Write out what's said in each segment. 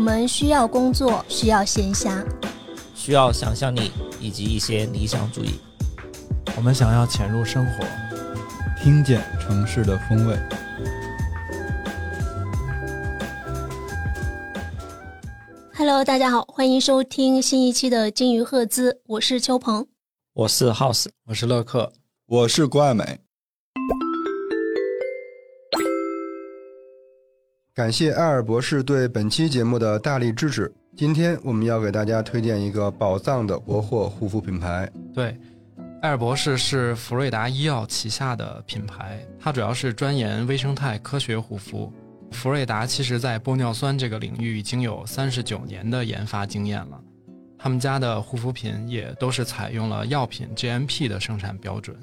们需要工作，需要闲暇，需要想象力以及一些理想主义。我们想要潜入生活，听见城市的风味。Hello，大家好，欢迎收听新一期的金鱼赫兹，我是邱鹏，我是 House，我是乐克，我是郭爱美。感谢艾尔博士对本期节目的大力支持。今天我们要给大家推荐一个宝藏的国货护肤品牌。对，艾尔博士是福瑞达医药旗下的品牌，它主要是专研微生态科学护肤。福瑞达其实在玻尿酸这个领域已经有三十九年的研发经验了，他们家的护肤品也都是采用了药品 GMP 的生产标准，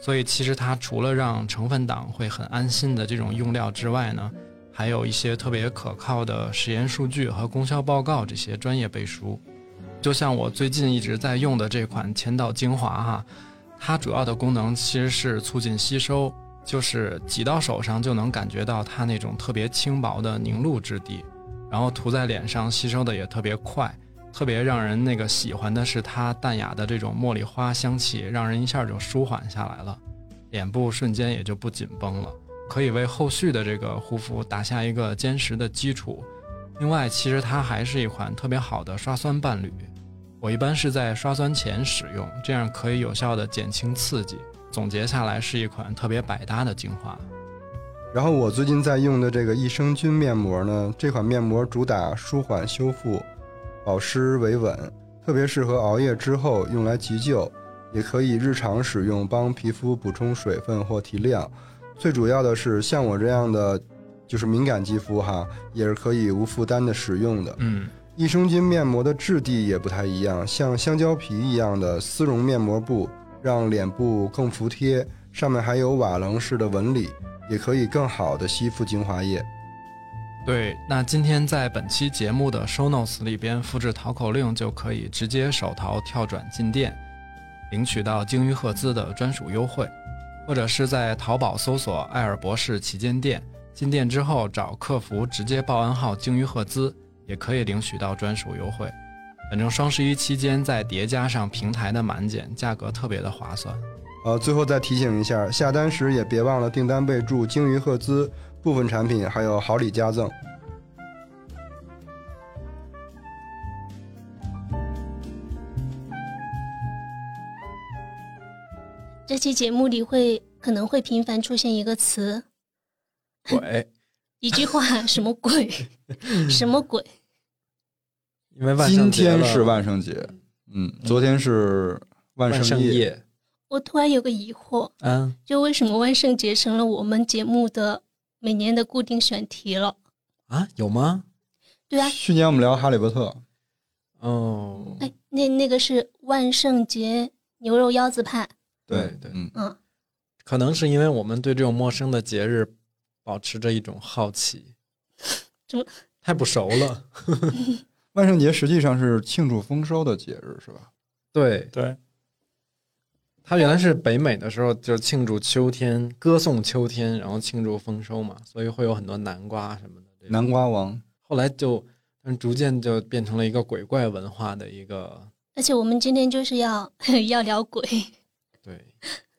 所以其实它除了让成分党会很安心的这种用料之外呢，还有一些特别可靠的实验数据和功效报告这些专业背书。就像我最近一直在用的这款千岛精华哈，它主要的功能其实是促进吸收。就是挤到手上就能感觉到它那种特别轻薄的凝露质地，然后涂在脸上吸收的也特别快，特别让人那个喜欢的是它淡雅的这种茉莉花香气，让人一下就舒缓下来了，脸部瞬间也就不紧绷了，可以为后续的这个护肤打下一个坚实的基础。另外，其实它还是一款特别好的刷酸伴侣，我一般是在刷酸前使用，这样可以有效的减轻刺激。总结下来是一款特别百搭的精华。然后我最近在用的这个益生菌面膜呢，这款面膜主打舒缓修复、保湿维稳，特别适合熬夜之后用来急救，也可以日常使用，帮皮肤补充水分或提亮。最主要的是，像我这样的就是敏感肌肤哈，也是可以无负担的使用的。嗯，益生菌面膜的质地也不太一样，像香蕉皮一样的丝绒面膜布。让脸部更服帖，上面还有瓦楞式的纹理，也可以更好的吸附精华液。对，那今天在本期节目的 show notes 里边复制淘口令，就可以直接手淘跳转进店，领取到鲸鱼赫兹的专属优惠，或者是在淘宝搜索“艾尔博士旗舰店”，进店之后找客服直接报暗号“鲸鱼赫兹”，也可以领取到专属优惠。反正双十一期间再叠加上平台的满减，价格特别的划算。呃，最后再提醒一下，下单时也别忘了订单备注“鲸鱼赫兹”，部分产品还有好礼加赠。这期节目里会可能会频繁出现一个词“鬼 ”，一句话什么鬼？什么鬼？因为今天是万圣节，嗯，昨天是万圣夜。我突然有个疑惑，嗯，就为什么万圣节成了我们节目的每年的固定选题了？啊，有吗？对啊，去年我们聊《哈利波特》。哦，哎，那那个是万圣节牛肉腰子派。对对，嗯嗯，可能是因为我们对这种陌生的节日保持着一种好奇，就太不熟了？万圣节实际上是庆祝丰收的节日，是吧？对对，它原来是北美的时候就庆祝秋天，歌颂秋天，然后庆祝丰收嘛，所以会有很多南瓜什么的。南瓜王后来就，嗯，逐渐就变成了一个鬼怪文化的一个。而且我们今天就是要 要聊鬼。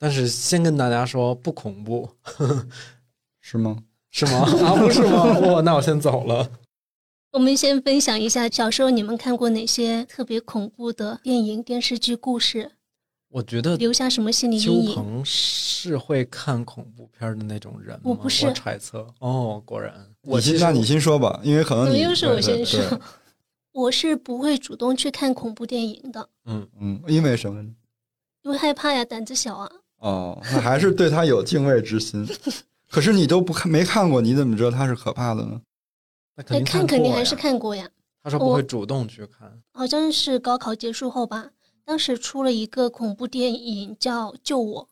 对，但是先跟大家说不恐怖，是吗？是吗？啊，不是吗？我 那我先走了。我们先分享一下小时候你们看过哪些特别恐怖的电影、电视剧、故事？我觉得留下什么心理阴影？邱鹏是会看恐怖片的那种人吗？我不是，我揣测。哦，果然。我先，那你先说吧，因为可能怎么又是我先说？我是不会主动去看恐怖电影的。嗯嗯，因为什么？因为害怕呀，胆子小啊。哦，那还是对他有敬畏之心。可是你都不看，没看过，你怎么知道他是可怕的呢？那看肯定还是看过呀。他说不会主动去看，好像是高考结束后吧。当时出了一个恐怖电影叫《救我》，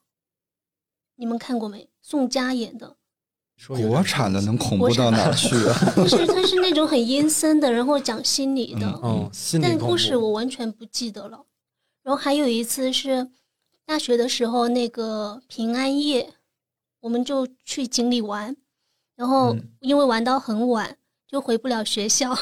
你们看过没？宋佳演的。国产的能恐怖到哪去啊？不是，它是那种很阴森的，然后讲心理的。哦，心理但故事我完全不记得了。然后还有一次是大学的时候，那个平安夜，我们就去井里玩，然后因为玩到很晚。就回不了学校，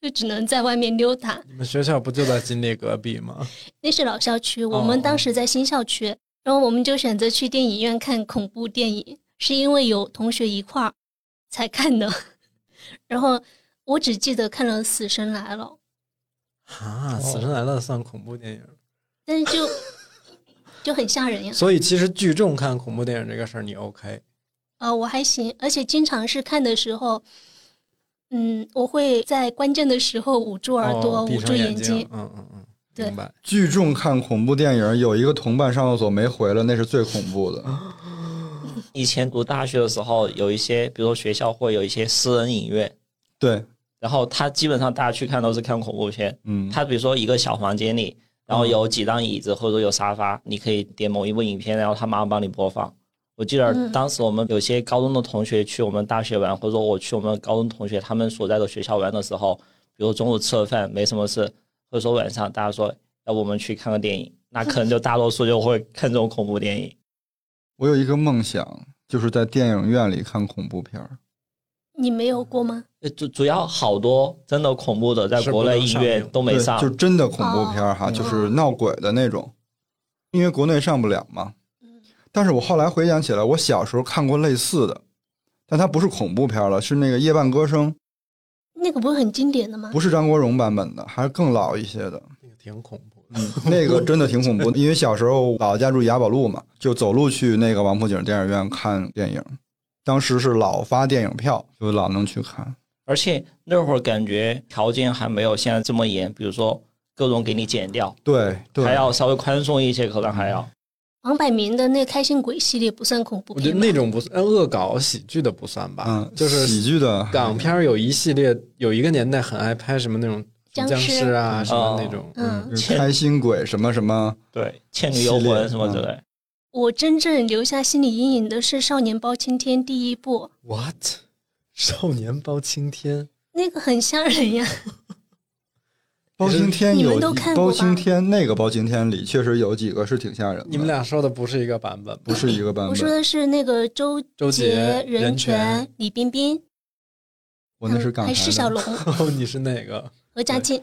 就只能在外面溜达。你们学校不就在井里隔壁吗？那是老校区，我们当时在新校区，然后我们就选择去电影院看恐怖电影，是因为有同学一块儿才看的。然后我只记得看了《死神来了》，啊，《死神来了》算恐怖电影，但是就就很吓人呀。所以其实聚众看恐怖电影这个事儿你 OK？呃，我还行，而且经常是看的时候，嗯，我会在关键的时候捂住耳朵、哦捂住眼睛。嗯嗯嗯，对。聚众看恐怖电影，有一个同伴上厕所没回来，那是最恐怖的。以前读大学的时候，有一些，比如说学校会有一些私人影院，对，然后他基本上大家去看都是看恐怖片。嗯，他比如说一个小房间里，然后有几张椅子或者说有沙发，你可以点某一部影片，然后他马上帮你播放。我记得嗯当时我们有些高中的同学去我们大学玩，或者说我去我们高中同学他们所在的学校玩的时候，比如中午吃了饭没什么事，或者说晚上大家说要不我们去看个电影，那可能就大多数就会看这种恐怖电影。我有一个梦想，就是在电影院里看恐怖片儿。你没有过吗？呃主主要好多真的恐怖的，在国内不能上映影院都没，上就。真的恐怖片儿哈，哦就是闹鬼的那种，因为国内上不了嘛。嗯但是我后来回想起来，我小时候看过类似的，但它不是恐怖片儿了，是那个《夜半歌声》，那个不是很经典的吗？不是张国荣版本的，还是更老一些的。那个挺恐怖的。嗯，那个真的挺恐怖的，因为小时候姥姥家住雅宝路嘛，就走路去那个王府井电影院看电影。当时是老发电影票，就老能去看。而且那会儿感觉条件还没有现在这么严，比如说各种给你减掉，对对，还要稍微宽松一些，可能还要。王百鸣的那《开心鬼》系列不算恐怖我觉得片？那种不算，呃恶搞喜剧的不算吧？嗯，就是喜剧的港片有一系列，有一个年代很爱拍什么那种僵僵尸尸啊，什么那哦种。嗯就是开心鬼什么什么，对，倩女幽魂什么之类。我真正留下心理阴影的是《少年包青天》第一部，What？少年包青天？那个很吓人呀。包青天你有们都看过包青天那个包青天里确实有几个是挺吓人的。你们俩说的不是一个版本？不是一个版本我说，的是那个周周杰任任泉李冰冰，我那是港台的。还是小龙、哦，你是哪个？何家劲。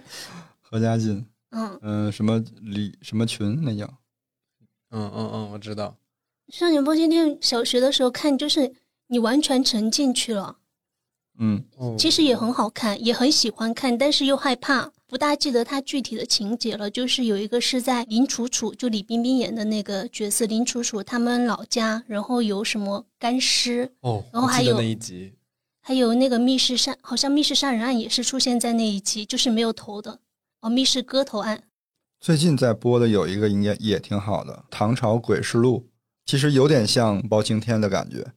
何家劲，嗯，嗯、什么李什么群那叫，嗯嗯嗯，我知道。《少年包青天》小学的时候看，就是你完全沉进去了。嗯，哦，其实也很好看，也很喜欢看，但是又害怕，不大记得它具体的情节了。就是有一个是在林楚楚，就李冰冰演的那个角色林楚楚他们老家，然后有什么干尸，哦，然后还有我记得那一集。还有那个密室杀，好像密室杀人案也是出现在那一集，就是没有头的哦，密室割头案。最近在播的有一个应该也挺好的，《唐朝诡事录》，其实有点像包青天的感觉。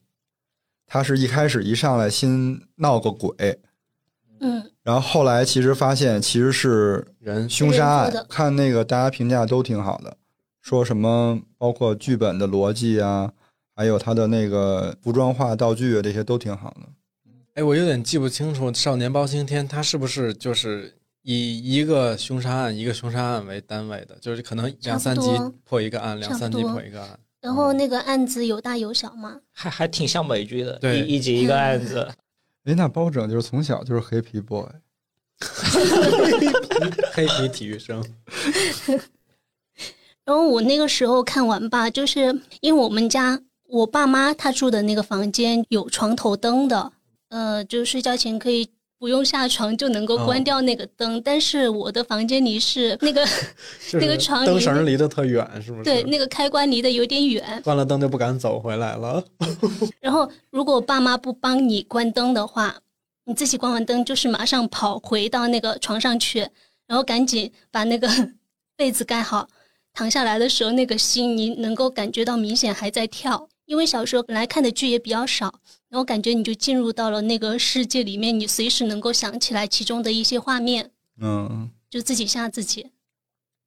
他是一开始一上来先闹个鬼，嗯，然后后来其实发现其实是人凶杀。案看那个大家评价都挺好的，说什么包括剧本的逻辑啊，还有他的那个服装化道具啊，这些都挺好的。哎，我有点记不清楚，《少年包青天》他是不是就是以一个凶杀案一个凶杀案为单位的？就是可能两三集破一个案，两三集破一个案。然后那个案子有大有小嘛，还还挺像美剧的，对一一集一个案子。哎，那包拯就是从小就是黑皮 boy，黑皮体育生。然后我那个时候看完吧，就是因为我们家我爸妈他住的那个房间有床头灯的，呃，就睡觉前可以不用下床就能够关哦掉那个灯，但是我的房间离是 那个那个床灯绳离得特远，是不是？对那个开关离得有点远，关了灯就不敢走回来了。然后如果爸妈不帮你关灯的话，你自己关完灯就是马上跑回到那个床上去，然后赶紧把那个 被子盖好，躺下来的时候那个心你能够感觉到明显还在跳，因为小时候本来看的剧也比较少，然后感觉你就进入到了那个世界里面，你随时能够想起来其中的一些画面，嗯，就自己吓自己。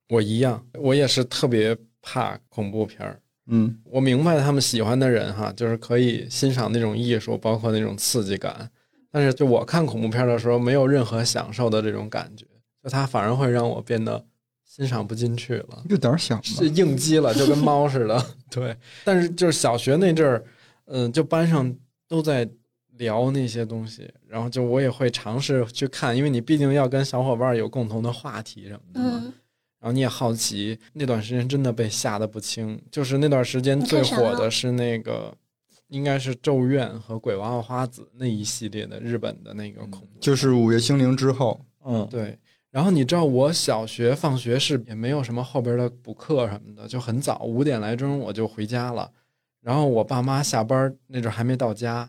我一样，我也是特别怕恐怖片儿。嗯，我明白他们喜欢的人哈，就是可以欣赏那种艺术，包括那种刺激感。但是就我看恐怖片的时候，没有任何享受的这种感觉，就它反而会让我变得欣赏不进去了。有点儿小嘛是。应激了，就跟猫似的。对，但是就是小学那阵儿，嗯、就班上都在聊那些东西，然后就我也会尝试去看，因为你毕竟要跟小伙伴有共同的话题什么的嘛。嗯，然后你也好奇，那段时间真的被吓得不轻。就是那段时间最火的是那个，应该是《咒怨》和《鬼娃娃花子》那一系列的日本的那个恐怖。就是《午夜精灵》之后，嗯，对，然后你知道我小学放学是也没有什么后边的补课什么的，就很早五点来钟我就回家了。然后我爸妈下班那阵还没到家，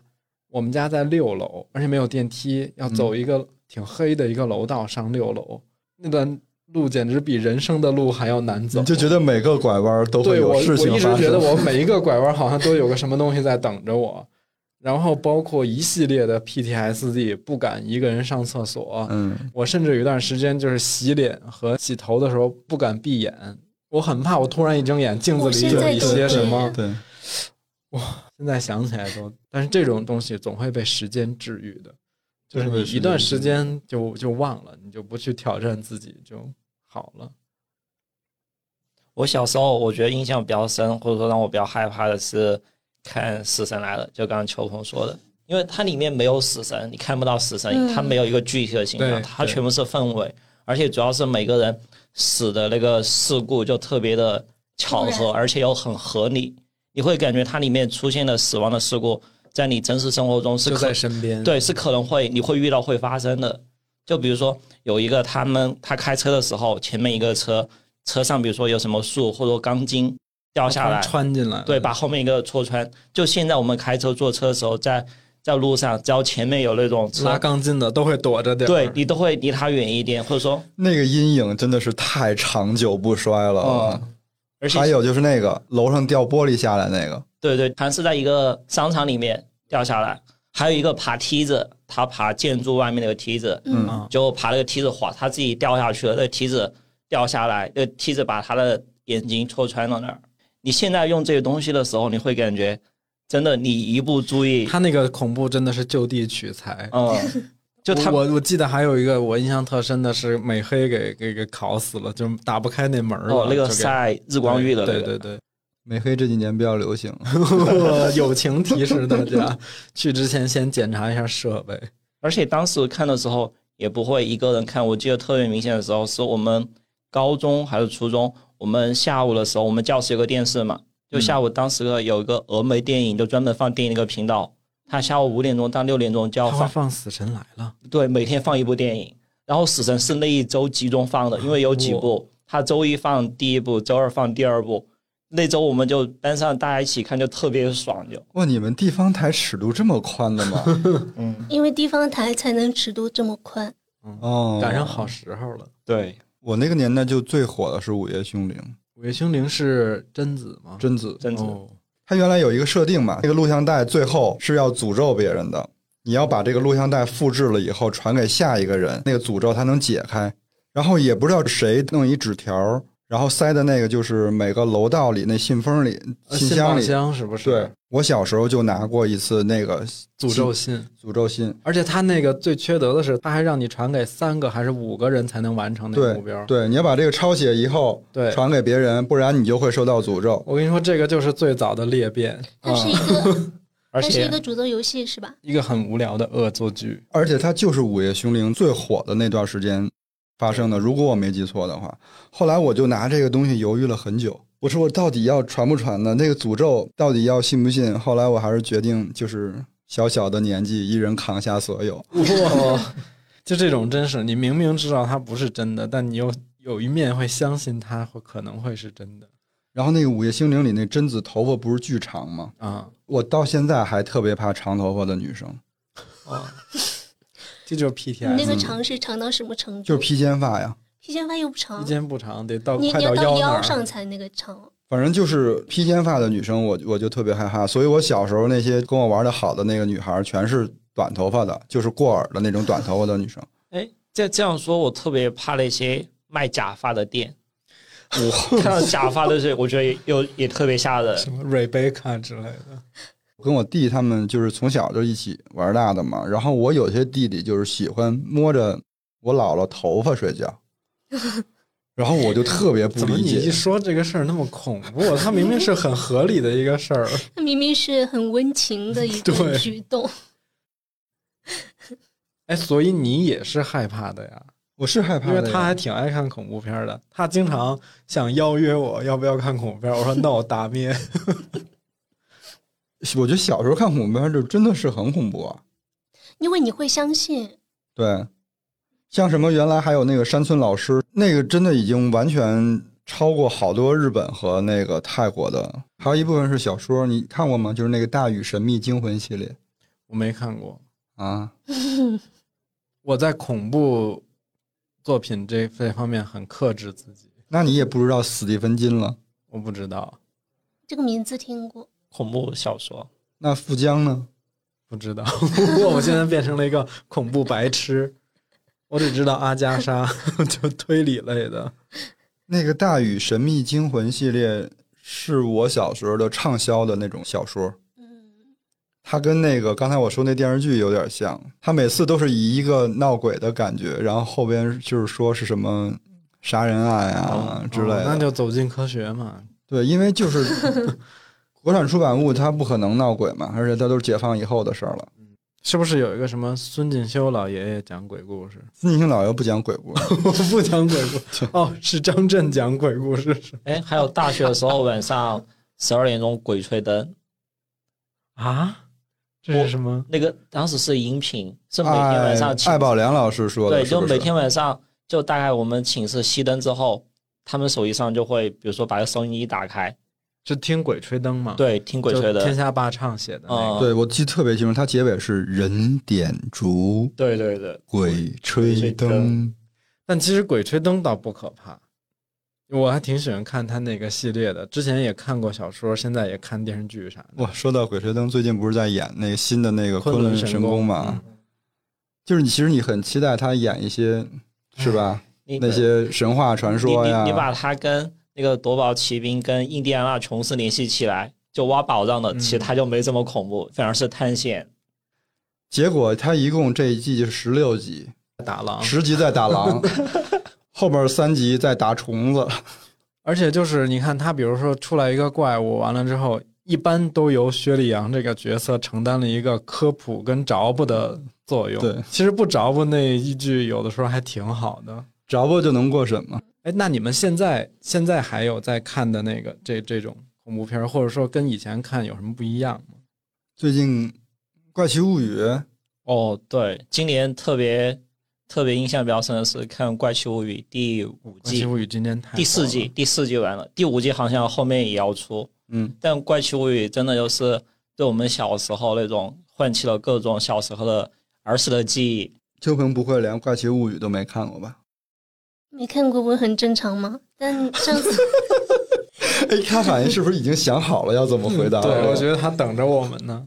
我们家在六楼，而且没有电梯，要走一个挺黑的一个楼道上六楼，那段路简直比人生的路还要难走。你就觉得每个拐弯都会有事情发生我一直。觉得我每一个拐弯好像都有个什么东西在等着我，然后包括一系列的 PTSD，不敢一个人上厕所，嗯，我甚至有一段时间就是洗脸和洗头的时候不敢闭眼，我很怕我突然一睁眼，镜子里有一些什么。对，现在想起来都，但是这种东西总会被时间治愈的，就是你一段时间就就忘了，你就不去挑战自己就好了。我小时候我觉得印象比较深，或者说让我比较害怕的是看《死神来了》，就刚刚秋鹏说的，因为它里面没有死神，你看不到死神，嗯。它没有一个具体的形象它全部是氛围，而且主要是每个人死的那个事故就特别的巧合，而且又很合理，你会感觉它里面出现的死亡的事故，在你真实生活中是就可在身边，对，是可能会你会遇到会发生的。就比如说有一个他们他开车的时候，前面一个车车上比如说有什么树或者钢筋掉下来，穿进来，对，把后面一个戳穿。就现在我们开车坐车的时候，在在路上，只要前面有那种拉，钢筋的都会躲着点，对你都会离他远一点，或者说，那个阴影真的是太长久不衰了。嗯，而且还有就是那个楼上掉玻璃下来那个，对对，还是在一个商场里面掉下来，还有一个爬梯子，他爬建筑外面那个梯子，嗯啊，就爬那个梯子滑，他自己掉下去了，那个梯子掉下来，那个梯子把他的眼睛戳穿了那儿。你现在用这些东西的时候，你会感觉真的，你一不注意，他那个恐怖真的是就地取材。嗯，就他我我记得还有一个我印象特深的是美黑给给给烤死了，就打不开那门儿了。哦那个晒日光浴的那对个，对对美黑这几年比较流行。对，友情提示大家 去之前先检查一下设备。而且当时看的时候也不会一个人看，我记得特别明显的时候是我们高中还是初中，我们下午的时候，我们教室有个电视嘛，就下午当时有一个峨眉电影，就专门放电影那个频道，他下午五点钟到六点钟就要放，放《死神来了对，每天放一部电影，然后死神是那一周集中放的，因为有几部，他周一放第一部，周二放第二部。那周我们就班上大家一起看，就特别爽，就哇，你们地方台尺度这么宽的吗？嗯，因为地方台才能尺度这么宽。》，哦，赶上好时候了。对，我那个年代就最火的是《午夜凶铃》，午夜凶铃是贞子吗？贞子。贞子。哦，他原来有一个设定嘛，那个录像带最后是要诅咒别人的，你要把这个录像带复制了以后传给下一个人，那个诅咒才能解开。然后也不知道谁弄一纸条，然后塞的那个就是每个楼道里那信封里、呃信报信箱里。箱是不是？对，我小时候就拿过一次那个诅咒信。诅咒信，而且他那个最缺德的是，他还让你传给三个还是五个人才能完成那个目标。对，你要把这个抄写以后对传给别人，不然你就会受到诅咒。我跟你说，这个就是最早的裂变，它是一个，而 它是一个诅咒游戏是吧？一个很无聊的恶作剧。而且它就是《午夜凶铃》最火的那段时间发生的，如果我没记错的话。后来我就拿这个东西犹豫了很久，我说我到底要传不传呢？那个诅咒到底要信不信？后来我还是决定，就是小小的年纪，一人扛下所有。哇，就这种真是，你明明知道它不是真的，但你又有一面会相信它会可能会是真的然后那个《午夜星灵》里那贞子头发不是巨长吗？啊。我到现在还特别怕长头发的女生，这就是你 PTS，那个长是长到什么程度？就是披肩发呀。披肩发又不长披，肩不长，得到你快你要到腰那儿。上才那个长。反正就是披肩发的女生我，我就特别害怕。所以我小时候那些跟我玩的好的那个女孩，全是短头发的，就是过耳的那种短头发的女生。哎，这这样说，我特别怕那些卖假发的店。我 看到假发的是，我觉得又也特别吓人。什么瑞贝卡之类的，我跟我弟他们就是从小就一起玩大的嘛。然后我有些弟弟就是喜欢摸着我姥姥头发睡觉，然后我就特别不怎么你一。说这个事儿那么恐怖？他明明是很合理的一个事儿。他明明是很温情的一 个对举动。哎，所以你也是害怕的呀？我是害怕的，因为他还挺爱看恐怖片的，他经常想邀约我要不要看恐怖片，我说 no，打灭。我觉得小时候看恐怖片就真的是很恐怖啊。因为你会相信，对，像什么原来还有那个山村老师，那个真的已经完全超过好多日本和那个泰国的，还有一部分是小说，你看过吗？就是那个《大禹神秘惊魂》系列我没看过，啊。我在恐怖作品这这方面很克制自己。那你也不知道史蒂芬金了。我不知道，这个名字听过。恐怖小说。那富江呢？不知道。我现在变成了一个恐怖白痴，我只知道阿加莎，就推理类的。那个《大禹神秘惊魂》系列是我小时候的畅销的那种小说。嗯，它跟那个刚才我说那电视剧有点像，它每次都是以一个闹鬼的感觉，然后后边就是说是什么杀人案啊之类的。哦那就走进科学嘛。对，因为就是国产出版物，它不可能闹鬼嘛，而且它都是解放以后的事儿了。是不是有一个什么孙锦修老爷爷讲鬼故事？孙锦修老爷不讲鬼故事，我不讲鬼故事哦，是张震讲鬼故事是哎，还有大学的时候晚上十二点钟鬼吹灯，啊？这是什么？那个当时是音频，是每天晚上寝艾宝良老师说的，对，就每天晚上就大概我们寝室熄灯之后，他们手机上就会比如说把个收音机打开，是听鬼吹灯嘛？，对，听鬼吹灯天，下霸唱写的那嗯个。对我记得特别清楚，它结尾是人点烛，对对对，鬼吹吹灯灯。但其实鬼吹灯倒不可怕，我还挺喜欢看他那个系列的。之前也看过小说，现在也看电视剧啥的。哇，说到鬼吹灯，最近不是在演那个新的那个昆仑神仑宫嘛？嗯就是你其实你很期待他演一些，是吧？那些神话传说呀，你你你把它跟那个夺宝奇兵跟印第安纳琼斯联系起来，就挖宝藏的，嗯其实它就没这么恐怖，反而是探险。结果他一共这一季就十六集，打狼，十集在打狼，后边三集在打虫子。而且就是你看他，比如说出来一个怪物，完了之后，一般都由薛立阳这个角色承担了一个科普跟着补的作用。对，其实不着补那一句，有的时候还挺好的。着不就能过审吗？哎，那你们现在现在还有在看的那个这这种恐怖片儿，或者说跟以前看有什么不一样吗？最近《怪奇物语》哦，对，今年特别特别印象比较深的是看《怪奇物语》第五《怪奇季、物语》今年太第四季、第四季完了，第五季好像后面也要出。嗯，但《怪奇物语》真的就是对我们小时候那种唤起了各种小时候的儿时的记忆。秋鹏不会连《怪奇物语》都没看过吧？没看过不很正常吗？但上次 哎，他反应是不是已经想好了要怎么回答了？对，我觉得他等着我们呢。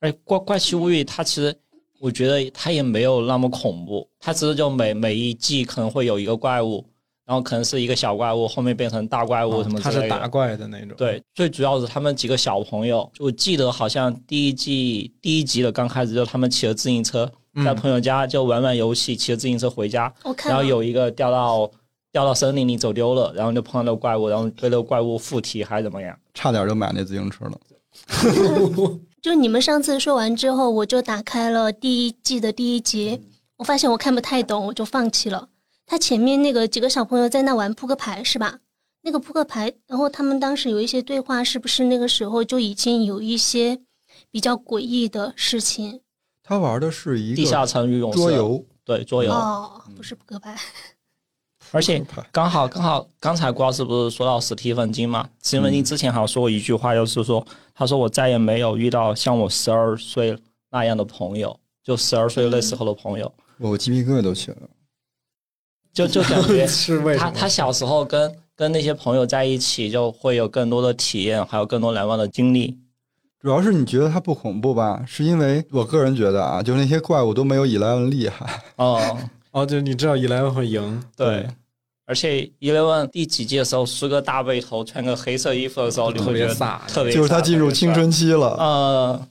而且怪怪奇物语它其实我觉得它也没有那么恐怖，它只是就每每一季可能会有一个怪物，然后可能是一个小怪物，后面变成大怪物什么之类的。他是打怪的那种。对，最主要是他们几个小朋友，我记得好像第一季第一集的刚开始就他们骑着自行车嗯在朋友家就玩玩游戏，骑着自行车回家，然后有一个掉到掉到森林里走丢了，然后就碰到那个怪物，然后被那个怪物附体还是怎么样？差点就买那自行车了。就你们上次说完之后，我就打开了第一季的第一集，我发现我看不太懂，我就放弃了。他前面那个几个小朋友在那玩扑克牌是吧？那个扑克牌，然后他们当时有一些对话，是不是那个时候就已经有一些比较诡异的事情？他玩的是一个地下城与勇士桌游，对桌游，哦，不是扑克牌，而且刚好刚好，刚才郭老师不是说到史蒂芬金嘛？史蒂芬金之前好像说过一句话，就是说，他说我再也没有遇到像我十二岁那样的朋友，就十二岁那时候的朋友，我鸡皮疙瘩都起来了。就就感觉 是为？他他小时候跟跟那些朋友在一起，就会有更多的体验，还有更多难忘的经历。主要是你觉得它不恐怖吧？是因为我个人觉得啊，就是那些怪物都没有 Eleven 厉害。哦，哦，就你知道 Eleven 会赢，对。而且 Eleven 第几季的时候梳个大背头，穿个黑色衣服的时候，你特会觉得别飒特别就是他进入青。春期了。呃，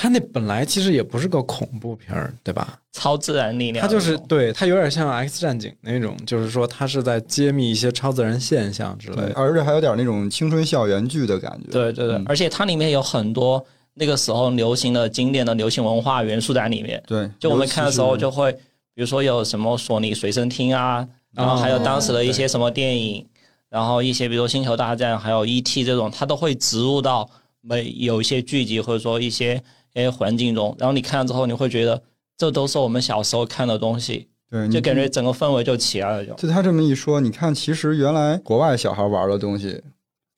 他那本来其实也不是个恐怖片儿，对吧？超自然力量它，就是对它有点像 X 战警那种，就是说它是在揭秘一些超自然现象之类，的。而且还有点那种青春校园剧的感觉。对对对，嗯而且它里面有很多那个时候流行的经典的流行文化元素在里面。对，就我们看的时候就会，比如说有什么索尼随身听啊，然后还有当时的一些什么电影，然后一些比如说星球大战，还有 E.T. 这种，它都会植入到每有一些剧集或者说一些一些环境中，然后你看了之后，你会觉得这都是我们小时候看的东西，对，就感觉整个氛围就起来了就。就他这么一说，你看，其实原来国外小孩玩的东西，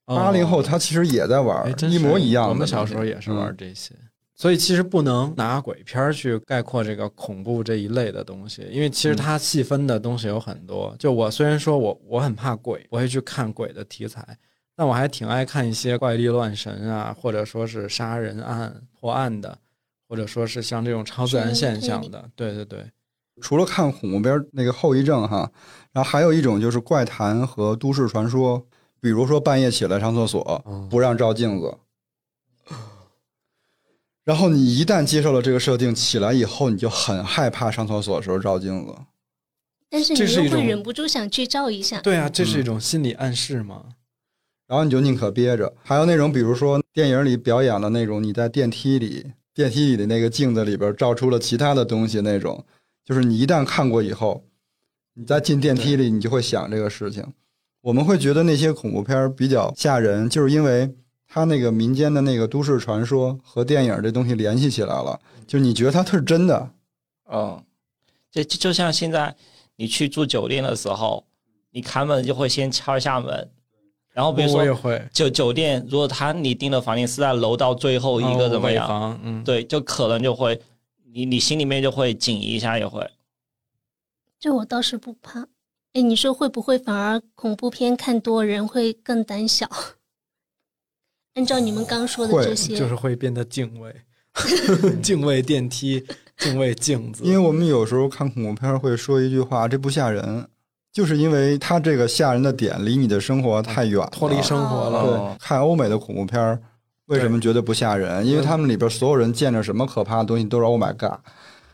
八零后他其实也在玩哎，，一模一样的。我们小时候也是玩嗯这些，所以其实不能拿鬼片去概括这个恐怖这一类的东西，因为其实它细分的东西有很多。就我虽然说我我很怕鬼，我会去看鬼的题材，但我还挺爱看一些怪力乱神啊，或者说是杀人案破案的，或者说是像这种超自然现象的。对对对，除了看恐怖片那个后遗症哈，然后还有一种就是怪谈和都市传说，比如说半夜起来上厕所嗯不让照镜子，然后你一旦接受了这个设定，起来以后你就很害怕上厕所的时候照镜子。但是你又会忍不住想去照一下。对啊，这是一种心理暗示嘛。然后你就宁可憋着。还有那种，比如说电影里表演的那种，你在电梯里，电梯里的那个镜子里边照出了其他的东西那种，就是你一旦看过以后，你在进电梯里，你就会想这个事情。我们会觉得那些恐怖片比较吓人，就是因为它那个民间的那个都市传说和电影这东西联系起来了，就你觉得它是真的。嗯，这就就像现在你去住酒店的时候，你开门就会先敲一下门，然后比如说我也会酒酒店，如果他你订的房间是在楼道最后一个怎么样，房嗯，对，就可能就会你你心里面就会紧一下，也会。这我倒是不怕。哎，你说会不会反而恐怖片看多人会更胆小？按照你们刚说的这些，就是会变得敬畏，敬畏电梯，敬畏镜子。因为我们有时候看恐怖片会说一句话：“这不吓人。”就是因为它这个吓人的点离你的生活太远了，脱离生活了。看欧美的恐怖片儿，为什么觉得不吓人？因为他们里边所有人见着什么可怕的东西都是 “Oh my god”。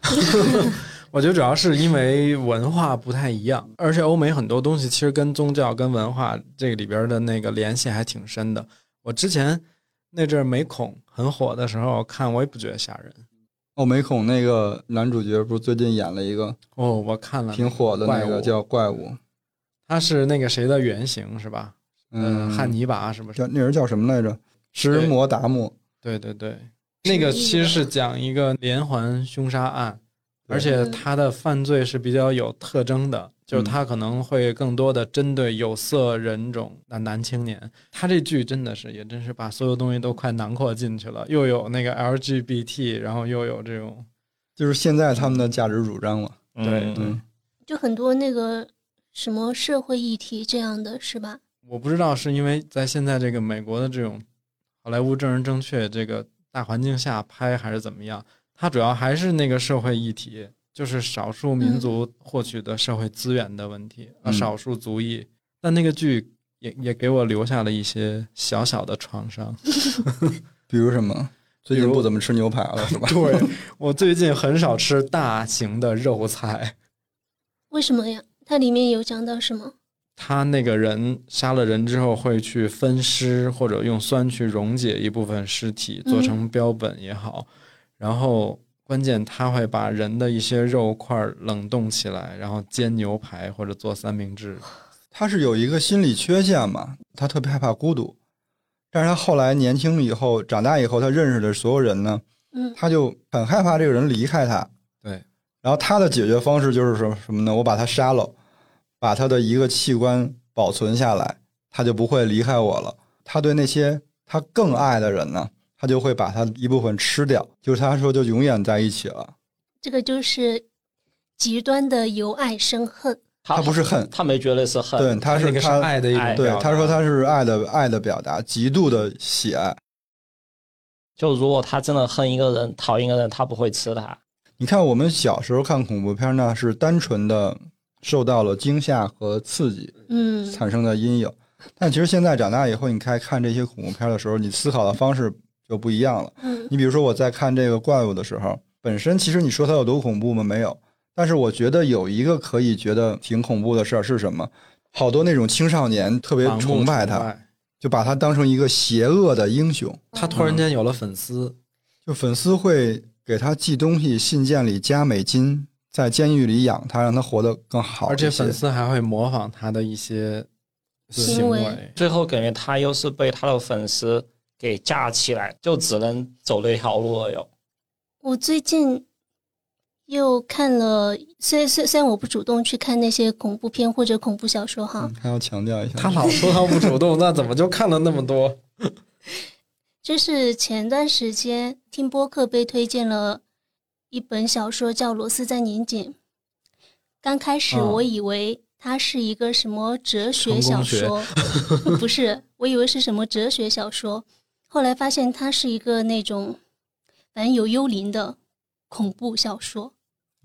我觉得主要是因为文化不太一样，而且欧美很多东西其实跟宗教、跟文化这个里边的那个联系还挺深的。我之前那阵儿美恐很火的时候看，我也不觉得吓人。哦，美恐那个男主角不是最近演了一个哦，我看了挺火的那个叫《怪物》，他是那个谁的原型是吧？嗯，汉尼拔是不是？叫那人叫什么来着？食人魔达姆。对对对，那个其实是讲一个连环凶杀案，而且他的犯罪是比较有特征的，就是他可能会更多的针对有色人种的男青年。他这剧真的是也真是把所有东西都快囊括进去了，又有那个 LGBT，然后又有这种就是现在他们的价值主张了。对嗯对。就很多那个什么社会议题这样的是吧？我不知道是因为在现在这个美国的这种好莱坞政治正确这个大环境下拍，还是怎么样？它主要还是那个社会议题，就是少数民族获取的社会资源的问题，啊，嗯少数族裔。但那个剧也也给我留下了一些小小的创伤。比如什么？最比如近不怎么吃牛排了，是吧？对我最近很少吃大型的肉菜。为什么呀？它里面有讲到什么？他那个人杀了人之后会去分尸，或者用酸去溶解一部分尸体，做成标本也好。然后关键他会把人的一些肉块冷冻起来，然后煎牛排或者做三明治。他是有一个心理缺陷嘛，他特别害怕孤独。但是他后来年轻以后，长大以后，他认识的所有人呢，嗯，他就很害怕这个人离开他。对，然后他的解决方式就是什么什么呢？我把他杀了，把他的一个器官保存下来，他就不会离开我了。他对那些他更爱的人呢，他就会把他一部分吃掉，就是他说就永远在一起了。这个就是极端的由爱生恨。他不是恨，他没觉得是恨，对，他是他爱的一种对他说他是爱的爱的表达，极度的喜爱。就如果他真的恨一个人、讨厌一个人，他不会吃他。你看，我们小时候看恐怖片呢，是单纯的受到了惊吓和刺激嗯，产生的阴影。但其实现在长大以后，你看看这些恐怖片的时候，你思考的方式就不一样了。嗯你比如说，我在看这个怪物的时候，本身其实你说它有多恐怖吗？没有。但是我觉得有一个可以觉得挺恐怖的事儿是什么？好多那种青少年特别崇拜他，就把他当成一个邪恶的英雄。他突然间有了粉丝，就粉丝会给他寄东西，信件里加美金，在监狱里养他，让他活得更好一些。而且粉丝还会模仿他的一些行为为。最后感觉他又是被他的粉丝给架起来，就只能走那条路了。哟我最近又看了，虽虽虽然我不主动去看那些恐怖片或者恐怖小说哈，嗯还要强调一下，他老说他不主动，那怎么就看了那么多？就是前段时间听播客被推荐了一本小说，叫《罗斯在拧紧》。刚开始哦我以为它是一个什么哲学小说，不是，我以为是什么哲学小说，后来发现它是一个那种反正有幽灵的恐怖小说。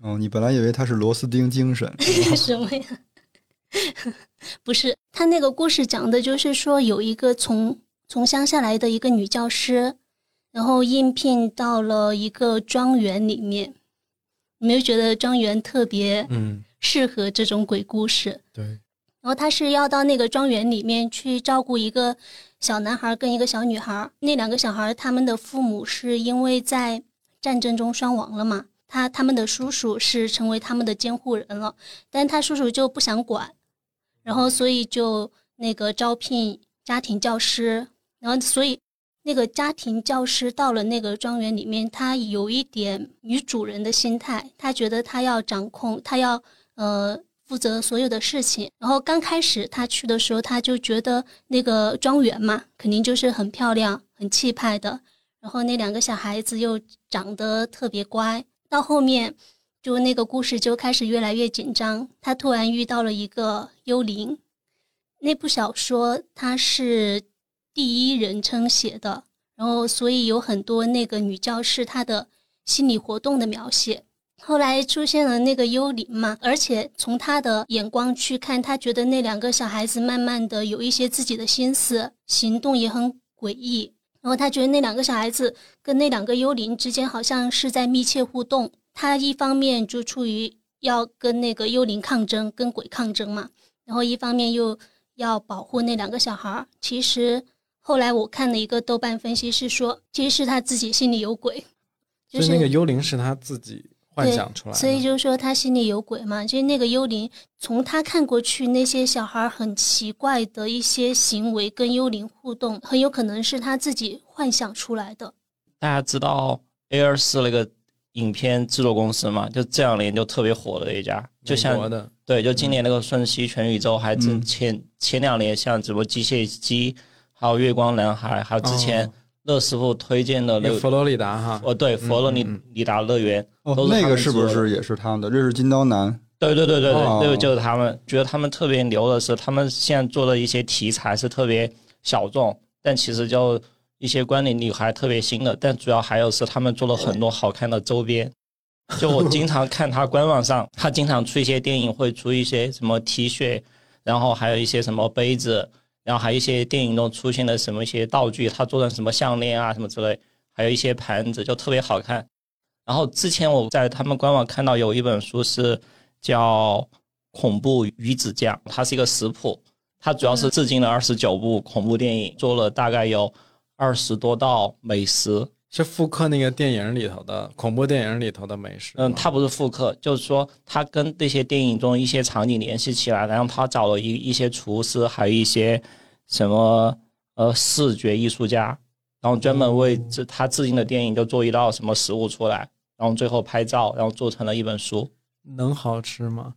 哦，你本来以为它是螺丝钉精神，什么呀？不是，他那个故事讲的就是说，有一个从从乡下来的一个女教师，然后应聘到了一个庄园里面。你没有觉得庄园特别嗯，适合这种鬼故事？对，然后他是要到那个庄园里面去照顾一个小男孩跟一个小女孩。那两个小孩他们的父母是因为在战争中双亡了嘛，他他们的叔叔是成为他们的监护人了，但他叔叔就不想管，然后所以就那个招聘家庭教师，然后所以那个家庭教师到了那个庄园里面，他有一点女主人的心态，他觉得他要掌控，他要呃负责所有的事情。然后刚开始他去的时候，他就觉得那个庄园嘛，肯定就是很漂亮、很气派的。然后那两个小孩子又长得特别乖，到后面就那个故事就开始越来越紧张。他突然遇到了一个幽灵。那部小说它是第一人称写的，然后所以有很多那个女教师她的心理活动的描写。后来出现了那个幽灵嘛，而且从他的眼光去看，他觉得那两个小孩子慢慢的有一些自己的心思，行动也很诡异。然后他觉得那两个小孩子跟那两个幽灵之间好像是在密切互动。他一方面就处于要跟那个幽灵抗争，跟鬼抗争嘛，然后一方面又要保护那两个小孩儿。其实后来我看了一个豆瓣分析是说，其实是他自己心里有鬼，就是那个幽灵是他自己幻想出来。所以就是说他心里有鬼嘛，就是那个幽灵从他看过去那些小孩很奇怪的一些行为跟幽灵互动，很有可能是他自己幻想出来的。大家知道 A 二四那个影片制作公司嘛？就这两年就特别火的一家，就像对，就今年那个《瞬息全宇宙》，还之嗯前、前两年像什么《机械姬》，还有《月光男孩》，还有之前哦乐师傅推荐的那个佛罗里达哈，哦，对，佛罗里里达乐园，哦那个是不是也是他们的？这是金刀男，对对对对对，哦对，就是他们。觉得他们特别牛的是，他们现在做的一些题材是特别小众，但其实就一些观点力还特别新的。但主要还有是他们做了很多好看的周边。就我经常看他官网上，他经常出一些电影，会出一些什么 T 恤，然后还有一些什么杯子，然后还有一些电影中出现的什么一些道具，他做的什么项链啊什么之类，还有一些盘子，就特别好看。然后之前我在他们官网看到有一本书是叫《恐怖鱼子酱》，它是一个食谱，它主要是致敬了二十九部恐怖电影，做了大概有二十多道美食。是复刻那个电影里头的恐怖电影里头的美食。嗯，它不是复刻，就是说它跟这些电影中一些场景联系起来，然后他找了一一些厨师，还有一些什么呃视觉艺术家，然后专门为这他致敬的电影就做一道什么食物出来，然后最后拍照，然后做成了一本书。能好吃吗？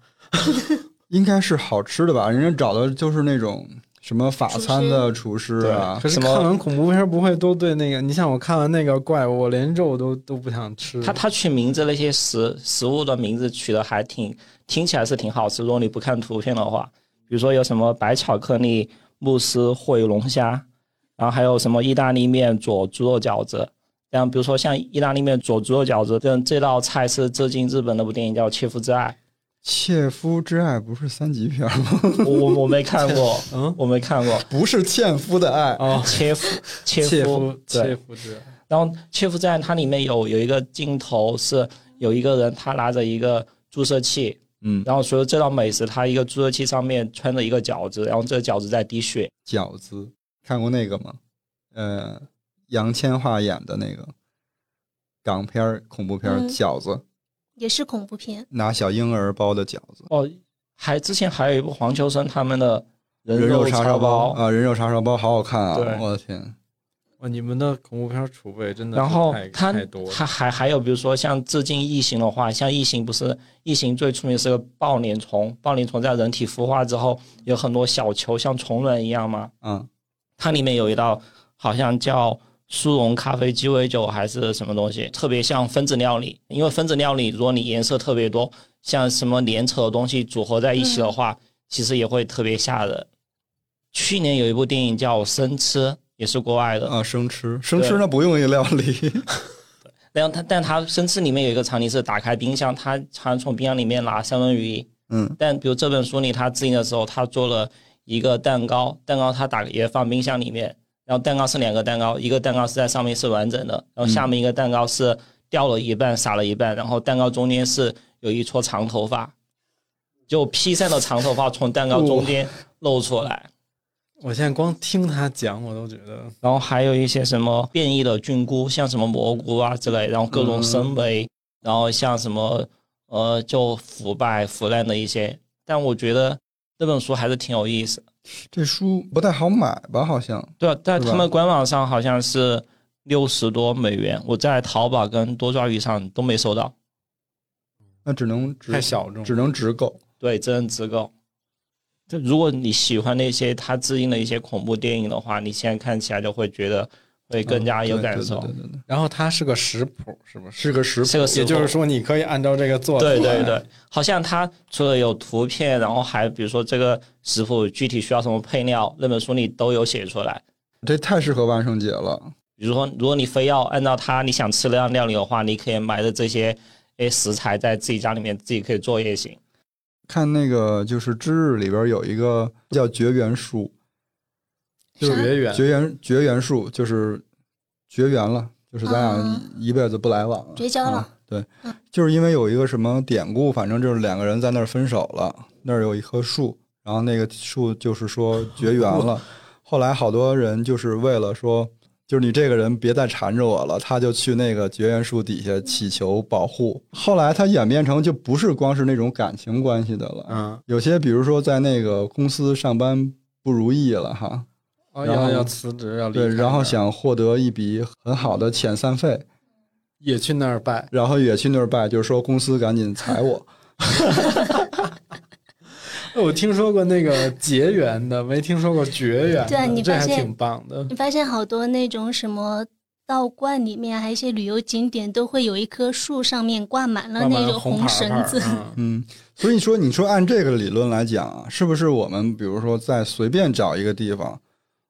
应该是好吃的吧？人家找的就是那种什么法餐的厨师啊可，是什么看完恐怖片不会都对那个？你像我看完那个怪物，我连肉都都不想吃。他他取名字那些食食物的名字取的还挺听起来是挺好吃。如果你不看图片的话，比如说有什么白巧克力慕斯烩龙虾，然后还有什么意大利面佐猪肉饺子。然后比如说像意大利面佐猪肉饺子，这这道菜是致敬日本那部电影叫《切肤之爱切肤之爱不是三级片吗？》，我我我没看过，嗯？我没看过。不是纤夫的爱，哦，切肤切切肤肤切对，肤之爱。然后《切肤之爱》它里面有有一个镜头是有一个人他拿着一个注射器，嗯，然后所以这道美食，它一个注射器上面穿着一个饺子，然后这个饺子在滴血。饺子看过那个吗？呃，杨千嬅演的那个，港片儿恐怖片饺子，也是恐怖片。拿小婴儿包的饺子，哦，还之前还有一部黄秋生他们的人人肉叉叉烧包啊，人肉叉烧包好好看啊！我的天，哇，你们的恐怖片储备真的是然后太他太多了。他还还有比如说像致敬异形的话，像异形不是异形最出名是个抱脸虫，抱脸虫在人体孵化之后有很多小球像虫卵一样吗，嗯，它里面有一道好像叫殊荣咖啡鸡尾酒还是什么东西，特别像分子料理。因为分子料理，如果你颜色特别多，像什么粘稠的东西组合在一起的话，其实也会特别吓人。去年有一部电影叫《生吃》，也是国外的。啊，生吃生吃那不用一料理，然后它，但它生吃里面有一个场景是打开冰箱，它好像从冰箱里面拿三文鱼。嗯，但比如这本书里，他制定的时候，他做了一个蛋糕，蛋糕他打也放冰箱里面，然后蛋糕是两个蛋糕，一个蛋糕是在上面是完整的，然后下面一个蛋糕是掉了一半，撒了一半，然后蛋糕中间是有一撮长头发，就披散的长头发从蛋糕中间露出来。我现在光听他讲，我都觉得然后还有一些什么变异的菌菇，像什么蘑菇啊之类，然后各种生维，然后像什么呃就腐败腐烂的一些。但我觉得这本书还是挺有意思。这书不太好买吧？好像对啊，在他们官网上好像是六十多美元，我在淘宝跟多抓鱼上都没搜到。那只能直太小众。只能直购。对，只能直购。就如果你喜欢那些他制定的一些恐怖电影的话，你现在看起来就会觉得会更加有感受。嗯对对对然后它是个食谱，是不是？是个食谱也就是说，你可以按照这个做。对对对，，好像它除了有图片，然后还比如说这个食谱具体需要什么配料，那本书里都有写出来。这太适合万圣节了。比如说，如果你非要按照它你想吃那样料理的话，你可以买的这些诶食材在自己家里面自己可以做也行。看那个就是《知日》里边有一个叫绝缘树，就是绝缘。绝缘绝缘树就是绝缘了，就是咱俩啊一辈子不来往了，绝交了啊对嗯，就是因为有一个什么典故，反正就是两个人在那儿分手了，那儿有一棵树，然后那个树就是说绝缘了。后来好多人就是为了说，就是你这个人别再缠着我了，他就去那个绝缘树底下祈求保护。后来他演变成就不是光是那种感情关系的了，嗯，有些比如说在那个公司上班不如意了哈，哦，然后要要辞职，要离对，然后想获得一笔很好的遣散费，也去那儿拜。然后也去那儿拜，就是说公司赶紧裁我。我听说过那个结缘的，没听说过绝缘的。对啊你发现这还挺棒的。你发现好多那种什么道观里面，还有一些旅游景点，都会有一棵树上面挂满了那种红绳子。嗯 嗯，所以说你说按这个理论来讲啊，是不是我们比如说在随便找一个地方，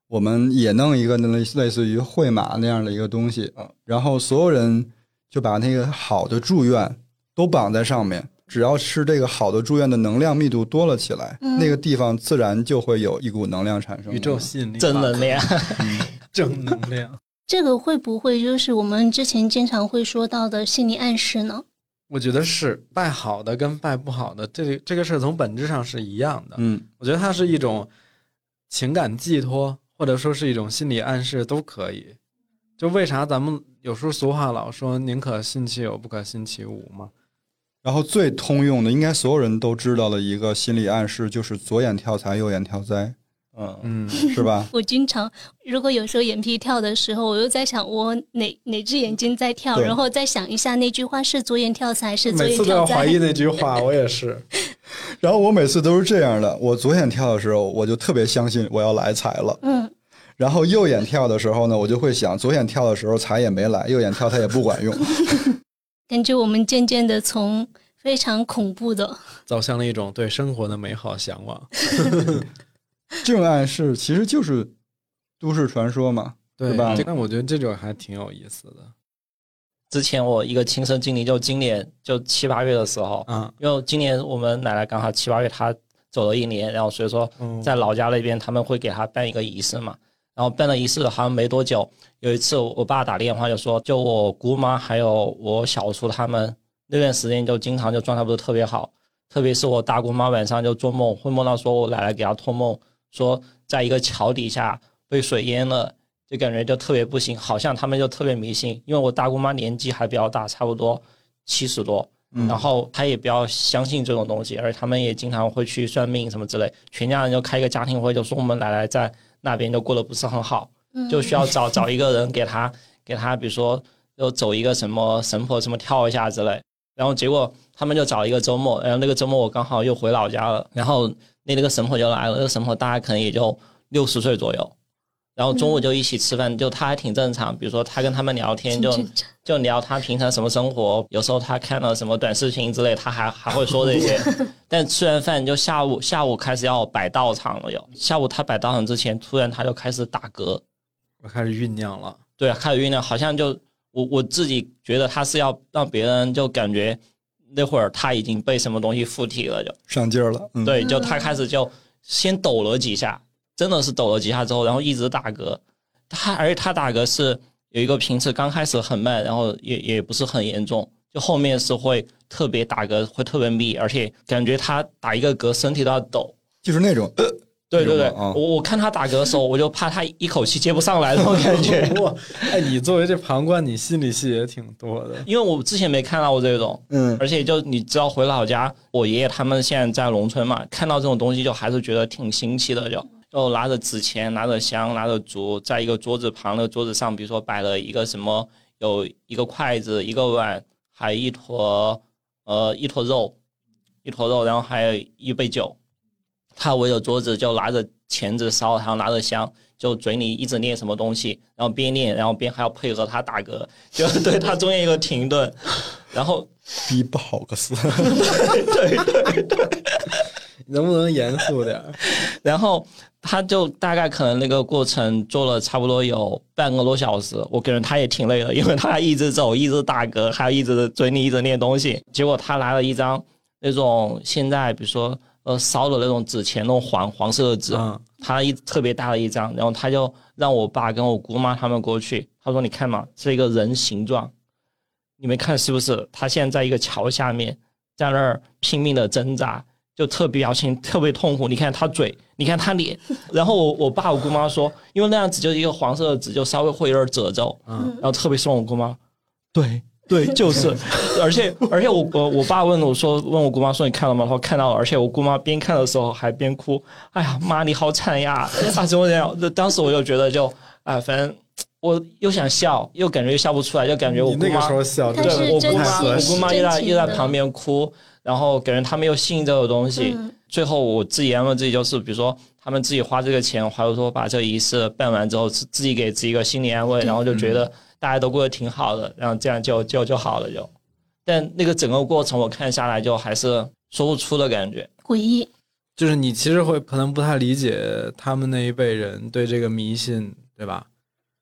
我们也弄一个那类类似于会马那样的一个东西，然后所有人就把那个好的祝愿都绑在上面。只要是这个好的祝愿的能量密度多了起来，嗯那个地方自然就会有一股能量产生。宇宙吸引力正能量，正能量。这个会不会就是我们之前经常会说到的心理暗示呢？我觉得是拜好的跟拜不好的，这里这个事儿从本质上是一样的。嗯，我觉得它是一种情感寄托，或者说是一种心理暗示，都可以。就为啥咱们有时候俗话老说“宁可信其有，不可信其无”嘛？然后最通用的，应该所有人都知道的一个心理暗示，就是左眼跳财，右眼跳灾，嗯，嗯，是吧？我经常，如果有时候眼皮跳的时候，我又在想我哪哪只眼睛在跳，然后再想一下那句话是左眼跳财还是左每眼跳次都要怀疑灾。那句话，我也是。然后我每次都是这样的，我左眼跳的时候，我就特别相信我要来财了。嗯，然后右眼跳的时候呢，我就会想，左眼跳的时候财也没来，右眼跳它也不管用。感觉我们渐渐的从非常恐怖的，走向了一种对生活的美好向往。这种暗示其实就是都市传说嘛。对对吧但我觉得这种还挺有意思的。之前我一个亲身经历，就今年就七八月的时候，嗯，因为今年我们奶奶刚好七八月她走了一年，然后所以说嗯在老家那边他们会给她办一个仪式嘛。然后办了仪式好像没多久，有一次我爸打电话就说，就我姑妈还有我小叔他们那段时间就经常就状态不是特别好，特别是我大姑妈晚上就做梦，会梦到说我奶奶给她托梦，说在一个桥底下被水淹了，就感觉就特别不行，好像他们就特别迷信，因为我大姑妈年纪还比较大，差不多七十多，嗯然后她也比较相信这种东西，而且他们也经常会去算命什么之类，全家人就开一个家庭会，就说我们奶奶在那边就过得不是很好，嗯就需要找找一个人给她给她，比如说就走一个什么神婆什么跳一下之类，然后结果他们就找一个周末，然后那个周末我刚好又回老家了，然后那那个神婆就来了，那个神婆大概可能也就六十岁左右，然后中午就一起吃饭，就他还挺正常，比如说他跟他们聊天就就聊他平常什么生活，有时候他看了什么短视频之类，他还还会说这些。但吃完饭就下午下午开始要摆道场了，有下午他摆道场之前，突然他就开始打嗝，我开始酝酿了。对，开始酝酿，好像就我我自己觉得他是要让别人就感觉那会儿他已经被什么东西附体了，就。上劲儿了，嗯，对，就他开始就先抖了几下，真的是抖了几下之后，然后一直打嗝。他而且他打嗝是有一个频次，刚开始很慢，然后也也不是很严重，就后面是会特别打嗝，会特别密，而且感觉他打一个嗝身体都要抖。就是那种，呃对对对，我我看他打嗝的时候，我就怕他一口气接不上来那种感觉。哇，哎，你作为这旁观，你心里戏也挺多的。因为我之前没看到过这种，嗯，而且就你知道回老家，我爷爷他们现在在农村嘛，看到这种东西就还是觉得挺新奇的，就就拿着纸钱，拿着香，拿着烛，在一个桌子旁，的桌子上，比如说摆了一个什么，有一个筷子，一个碗，还有一坨呃一坨肉，一坨肉，然后还有一杯酒，他围着桌子就拿着钳子烧，然后拿着香。就嘴里一直念什么东西，然后边念，然后边还要配合他打嗝，就对他中间一个停顿，然后逼爆个死，能不能严肃点？然后他就大概可能那个过程做了差不多有半个多小时，我感觉他也挺累的，因为他一直走，一直打嗝，还有一直嘴里一直念东西。结果他拿了一张那种现在比如说呃烧的那种纸钱，那种黄黄色的纸，嗯他一特别大的一张，然后他就让我爸跟我姑妈他们过去，他说你看嘛，是一个人形状，你们看是不是？他现在在一个桥下面，在那儿拼命的挣扎。就特别表情特别痛苦，你看他嘴，你看他脸，然后我我爸我姑妈说，因为那样子就是一个黄色的纸，就稍微会有点褶皱，嗯，然后特别凶我姑妈，对对，就是，而且而且我我我爸问我说问我姑妈说你看了吗？他说看到了，而且我姑妈边看的时候还边哭，哎呀妈你好惨呀！啊怎么怎么样？那当时我就觉得就啊反正我又想笑，又感觉又笑不出来，就感觉我姑妈你那个时候笑对我姑妈，我姑妈又在又在旁边哭，然后给人他们又信这个东西。嗯最后我自己安慰自己，就是比如说他们自己花这个钱，或者说把这个仪式办完之后，自自己给自己一个心理安慰，然后就觉得大家都过得挺好的，然后这样就就就好了就。但那个整个过程我看下来，就还是说不出的感觉。诡异，就是你其实会可能不太理解他们那一辈人对这个迷信，对吧？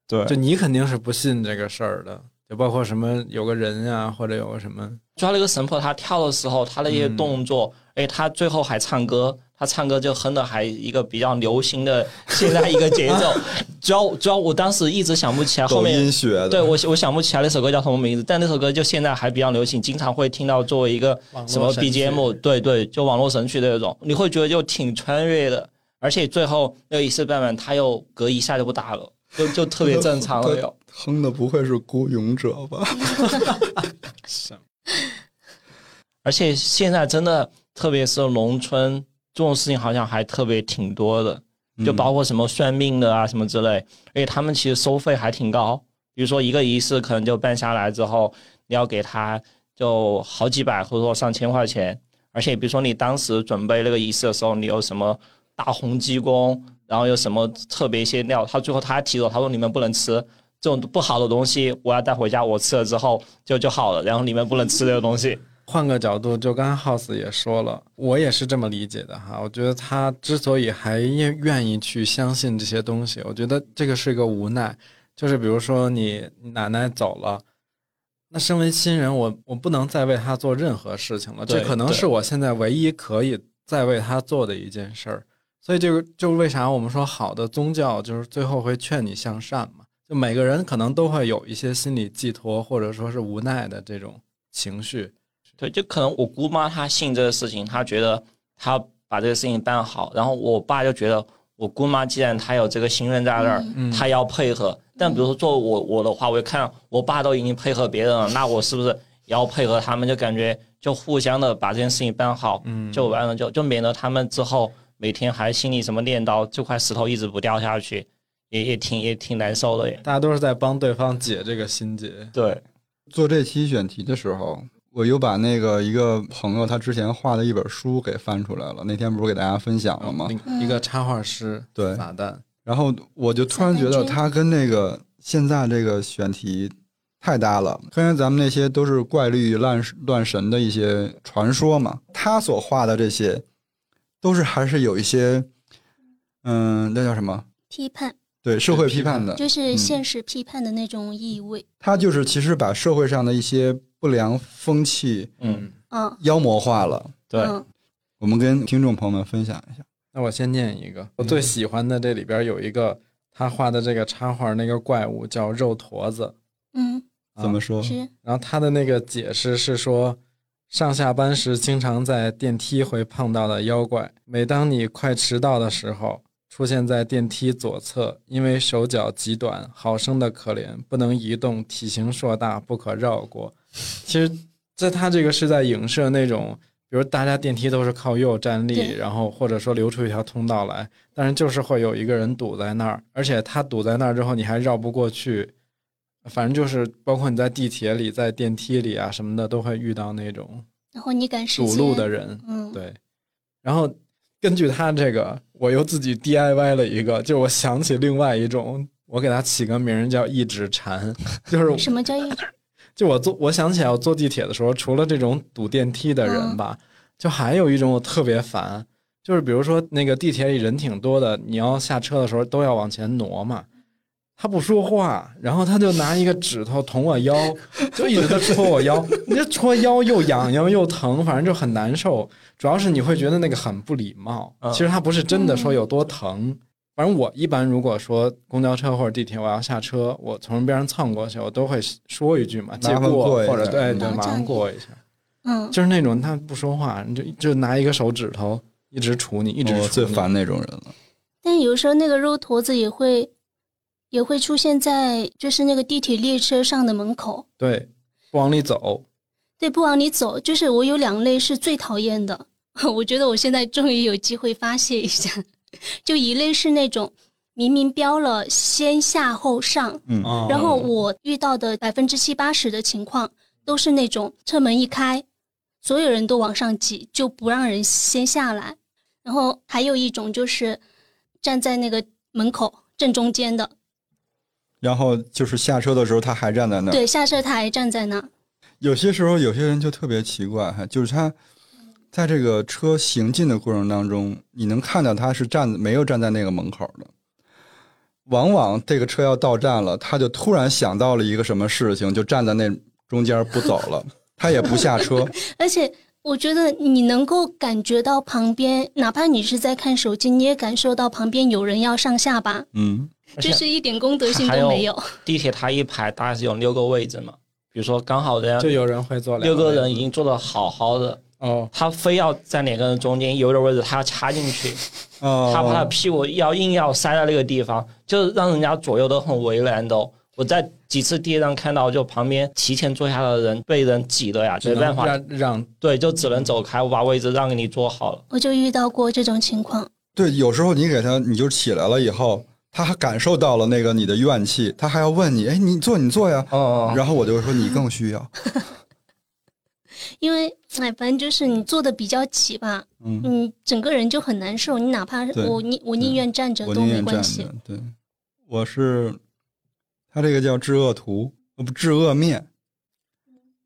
对就你肯定是不信这个事儿的，就包括什么有个人呀、或者有个什么，主要那个神婆她跳的时候，她的一些动作，哎、她最后还唱歌，她唱歌就哼的还一个比较流行的 现在一个节奏。主要主要我当时一直想不起来后抖面音的，对我我想不起来那首歌叫什么名字，但那首歌就现在还比较流行，经常会听到作为一个什么 BGM，对对，就网络神曲的那种，你会觉得就挺穿越的，而且最后那个仪式办完，他又隔一下就不打了，就就特别正常 了又。哼的不会是孤勇者吧？而且现在真的，特别是农村这种事情，好像还特别挺多的，就包括什么算命的啊什么之类，而且他们其实收费还挺高，比如说一个仪式可能就办下来之后，你要给他就好几百或者说上千块钱，而且比如说你当时准备那个仪式的时候，你有什么大红鸡公，然后有什么特别一些料，他最后他还提走，他说你们不能吃。这种不好的东西，我要带回家，我吃了之后就就好了。然后你们不能吃这个东西。换个角度，就刚才 House 也说了，我也是这么理解的哈。我觉得他之所以还愿愿意去相信这些东西，我觉得这个是一个无奈。就是比如说你奶奶走了，那身为亲人，我我不能再为他做任何事情了，这可能是我现在唯一可以再为他做的一件事儿。所以这个就为啥我们说好的宗教就是最后会劝你向善嘛？就每个人可能都会有一些心理寄托，或者说是无奈的这种情绪。对，就可能我姑妈她信这个事情，她觉得她把这个事情办好，然后我爸就觉得我姑妈既然她有这个心愿在那儿，嗯她要配合。但比如说做我我的话，我就看我爸都已经配合别人了，那我是不是也要配合他们？就感觉就互相的把这件事情办好，嗯就完了，就就免得他们之后每天还心里什么念叨，这块石头一直不掉下去，也也挺也挺难受的耶。大家都是在帮对方解这个心结。对，做这期选题的时候，我又把那个一个朋友他之前画的一本书给翻出来了。那天不是给大家分享了吗？另一个插画师，对撒旦，然后我就突然觉得他跟那个现在这个选题太搭了。刚才咱们那些都是怪力乱乱神的一些传说嘛，他所画的这些都是还是有一些，嗯，那叫什么？批判对社会批判的，就是现实批判的那种意味。他就是其实把社会上的一些不良风气嗯，嗯，妖魔化了。对，嗯我们跟听众朋友们分享一下。那我先念一个，我最喜欢的这里边有一个他画的这个插画，那个怪物叫肉坨子。嗯，啊怎么说？是然后他的那个解释是说，上下班时经常在电梯会碰到的妖怪，每当你快迟到的时候，出现在电梯左侧，因为手脚极短，好生的可怜，不能移动，体型硕大，不可绕过。其实，在他这个是在影射那种，比如大家电梯都是靠右站立，然后或者说留出一条通道来，但是就是会有一个人堵在那儿，而且他堵在那儿之后，你还绕不过去。反正就是，包括你在地铁里、在电梯里啊什么的，都会遇到那种然后你赶时堵路的人。嗯，对，然后根据他这个，我又自己 DIY 了一个，就我想起另外一种，我给他起个名叫一指禅，就是什么叫一指 就我坐，我想起来我坐地铁的时候，除了这种堵电梯的人吧，就还有一种我特别烦，就是比如说那个地铁里人挺多的，你要下车的时候都要往前挪嘛。他不说话，然后他就拿一个指头捅我腰，就一直在戳我腰。你这戳腰又痒痒又疼，反正就很难受。主要是你会觉得那个很不礼貌，嗯其实他不是真的说有多疼。反正我一般如果说公交车或者地铁我要下车，我从人边上蹭过去，我都会说一句嘛，借麻烦过或者对对，嗯马上过一下。嗯，就是那种他不说话，你就就拿一个手指头一直杵你，一直杵你。我最烦那种人了。但有时候那个肉坨子也会也会出现在就是那个地铁列车上的门口，对，不往里走。对，不往里走。就是我有两类是最讨厌的，我觉得我现在终于有机会发泄一下。就一类是那种明明标了先下后上，嗯，哦然后我遇到的百分之七八十的情况都是那种车门一开，所有人都往上挤，就不让人先下来。然后还有一种就是站在那个门口正中间的，然后就是下车的时候他还站在那儿。对，下车他还站在那。有些时候有些人就特别奇怪，哈，就是他在这个车行进的过程当中，你能看到他是站没有站在那个门口的。往往这个车要到站了，他就突然想到了一个什么事情，就站在那中间不走了，他也不下车。而且我觉得你能够感觉到旁边，哪怕你是在看手机，你也感受到旁边有人要上下吧，嗯，就是一点公德心都没有。地铁它一排大概是有六个位置嘛，比如说刚好人就有人会坐六个人已经坐的好好的，哦，他非要在两个人中间有点位置，他要插进去，哦，他把他屁股要硬要塞在那个地方，就让人家左右都很为难的哦。我在几次地铁上看到，就旁边提前坐下的人被人挤的呀，没办法，让让对，就只能走开，我把位置让给你坐好了。我就遇到过这种情况，对，有时候你给他，你就起来了以后，他还感受到了那个你的怨气，他还要问你，哎，你坐你坐呀。哦，然后我就说你更需要，因为哎，反正就是你坐的比较挤吧，嗯，你整个人就很难受。你哪怕是我宁我宁愿站着都宁愿站没关系着。。对，我是他这个叫治恶图，呃不治恶面。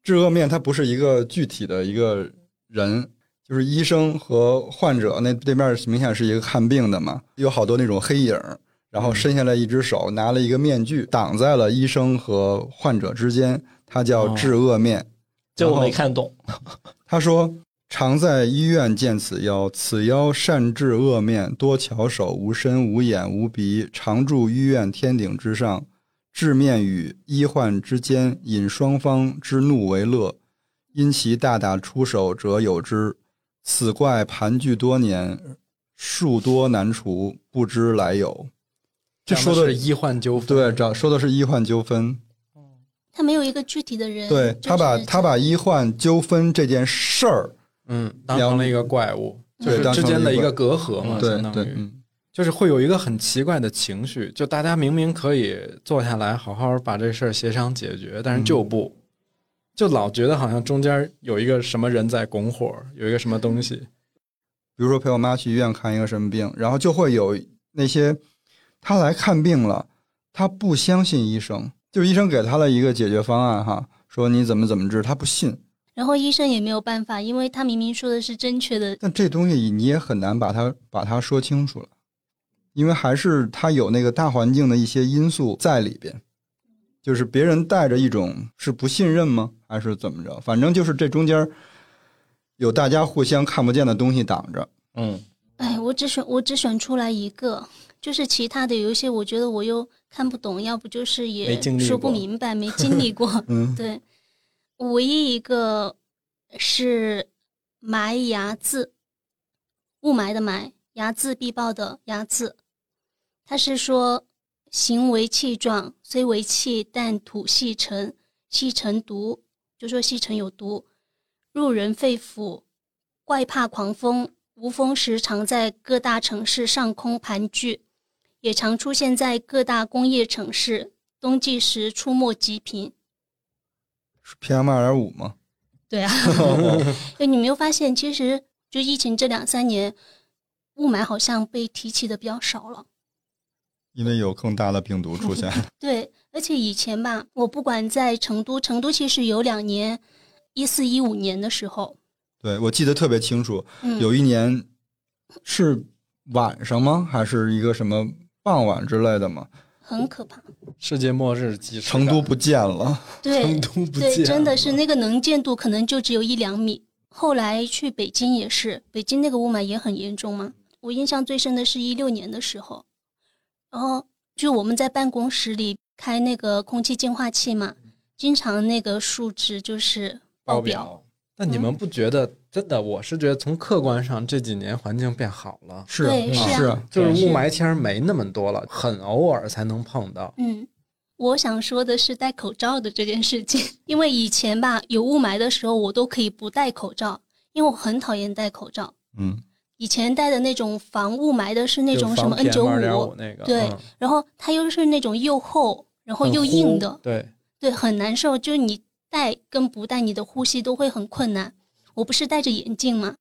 治恶面它不是一个具体的一个人，就是医生和患者那对面明显是一个看病的嘛，有好多那种黑影儿，然后伸下来一只手，拿了一个面具挡在了医生和患者之间，他叫治恶面。这我没看懂。他说：“常在医院见此妖，此妖善治恶面，多巧手，无身无眼无鼻，常住医院天顶之上，治面与医患之间，引双方之怒为乐。因其大打出手者有之。此怪盘踞多年，数多难除，不知来由。这讲说的是医患纠纷，对，找说的是医患纠纷。他没有一个具体的人，对就是他把他把医患纠纷这件事儿，嗯，当成了一个怪物，就是对之间的一个成了一个隔阂嘛，对相当于，对嗯，就是会有一个很奇怪的情绪，就大家明明可以坐下来好好把这事儿协商解决，但是就不，就老觉得好像中间有一个什么人在拱火，有一个什么东西，比如说陪我妈去医院看一个什么病，然后就会有那些他来看病了，他不相信医生，就医生给他了一个解决方案哈，说你怎么怎么治，他不信。然后医生也没有办法，因为他明明说的是正确的，但这东西你也很难把它把它说清楚了，因为还是他有那个大环境的一些因素在里边，就是别人带着一种是不信任吗，还是怎么着？反正就是这中间有大家互相看不见的东西挡着。嗯，哎，我只选我只选出来一个，就是其他的有一些我觉得我又看不懂，要不就是也说不明白，没经历过。嗯，对，唯一一个是埋牙字，雾霾的霾，睚眦必报的睚眦。他是说，形为气状，虽为气，但土细尘，细尘毒，就说细尘有毒，入人肺腑，怪怕狂风。无风时常在各大城市上空盘踞，也常出现在各大工业城市。冬季时出没极频。是 PM 二点五吗？对啊，哎，你没有发现，其实就疫情这两三年，雾霾好像被提起的比较少了。因为有更大的病毒出现。对，而且以前吧，我不管在成都，成都其实有两年，一四一五年的时候，对，我记得特别清楚，嗯，有一年是晚上吗？还是一个什么傍晚之类的吗？很可怕。世界末日即成都不见了。对 成，都不对，见真的是那个能见度可能就只有一两米。后来去北京也是，北京那个雾霾也很严重嘛。我印象最深的是一六年的时候，然后就我们在办公室里开那个空气净化器嘛，经常那个数值就是爆表。表。但你们不觉得真的？我是觉得从客观上这几年环境变好了，是是啊是啊，就是是雾霾天儿没那么多了，很偶尔才能碰到。嗯，我想说的是戴口罩的这件事情，因为以前吧有雾霾的时候，我都可以不戴口罩，因为我很讨厌戴口罩。嗯，以前戴的那种防雾霾的是那种什么 N 九 PM2.5 五，那个，对嗯然后它又是那种又厚然后又硬的，对，对，很难受。就是你戴跟不戴，你的呼吸都会很困难。我不是戴着眼镜吗？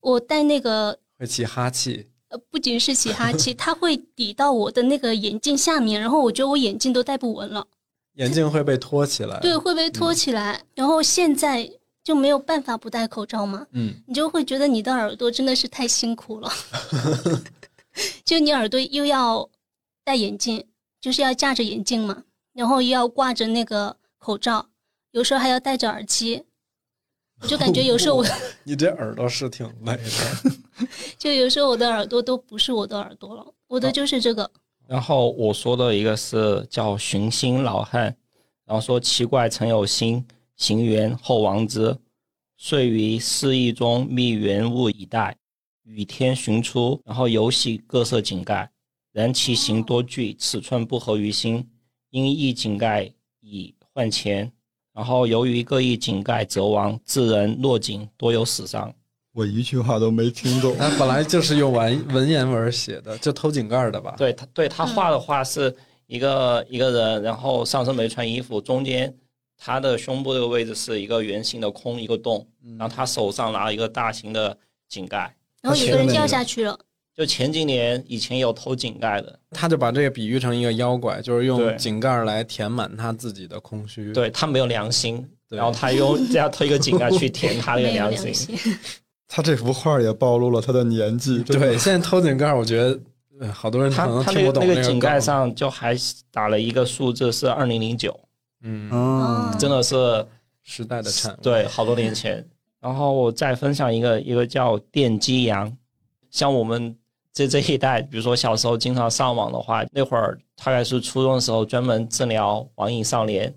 我戴那个会起哈气。呃，不仅是起哈气，它会抵到我的那个眼镜下面，然后我觉得我眼镜都戴不稳了。眼镜会被托起来。对，，会被托起来。然后现在就没有办法不戴口罩嘛，嗯，你就会觉得你的耳朵真的是太辛苦了。就你耳朵又要戴眼镜，就是要架着眼镜嘛，然后又要挂着那个口罩，有时候还要戴着耳机。我就感觉有时候我，你这耳朵是挺累的。就有时候我的耳朵都不是我的耳朵了，我的就是这个。然后我说的一个是叫寻星老汉，然后说奇怪曾有星，行元后亡之，遂于四翼中觅原物以待，雨天寻出，然后游戏各色井盖，然其形多巨，尺寸不合于心，因异井盖以换钱，然后由于各异井盖则亡，致人落井，多有死伤。我一句话都没听懂。他本来就是用文文言文写的，就偷井盖的吧？对他，对他画的画是一个、一个人，然后上身没穿衣服，中间他的胸部这个位置是一个圆形的空一个洞，然后他手上拿了一个大型的井盖。然后有个人掉下去了，就前几年以前有偷井盖的，他就把这个比喻成一个妖怪，就是用井盖来填满他自己的空虚。对他没有良心，然后他用这样偷一个井盖去填他那个良良心。他这幅画也暴露了他的年纪。对，现在偷井盖，我觉得呃好多人可他他能听不懂那个那个个井盖，上就还打了一个数字是二零零九，嗯，嗯，真的是时代的产物。对，好多年前。然后我再分享一个，一个叫电击羊，像我们这这一代，比如说小时候经常上网的话，那会儿大概是初中的时候，专门治疗网瘾少年，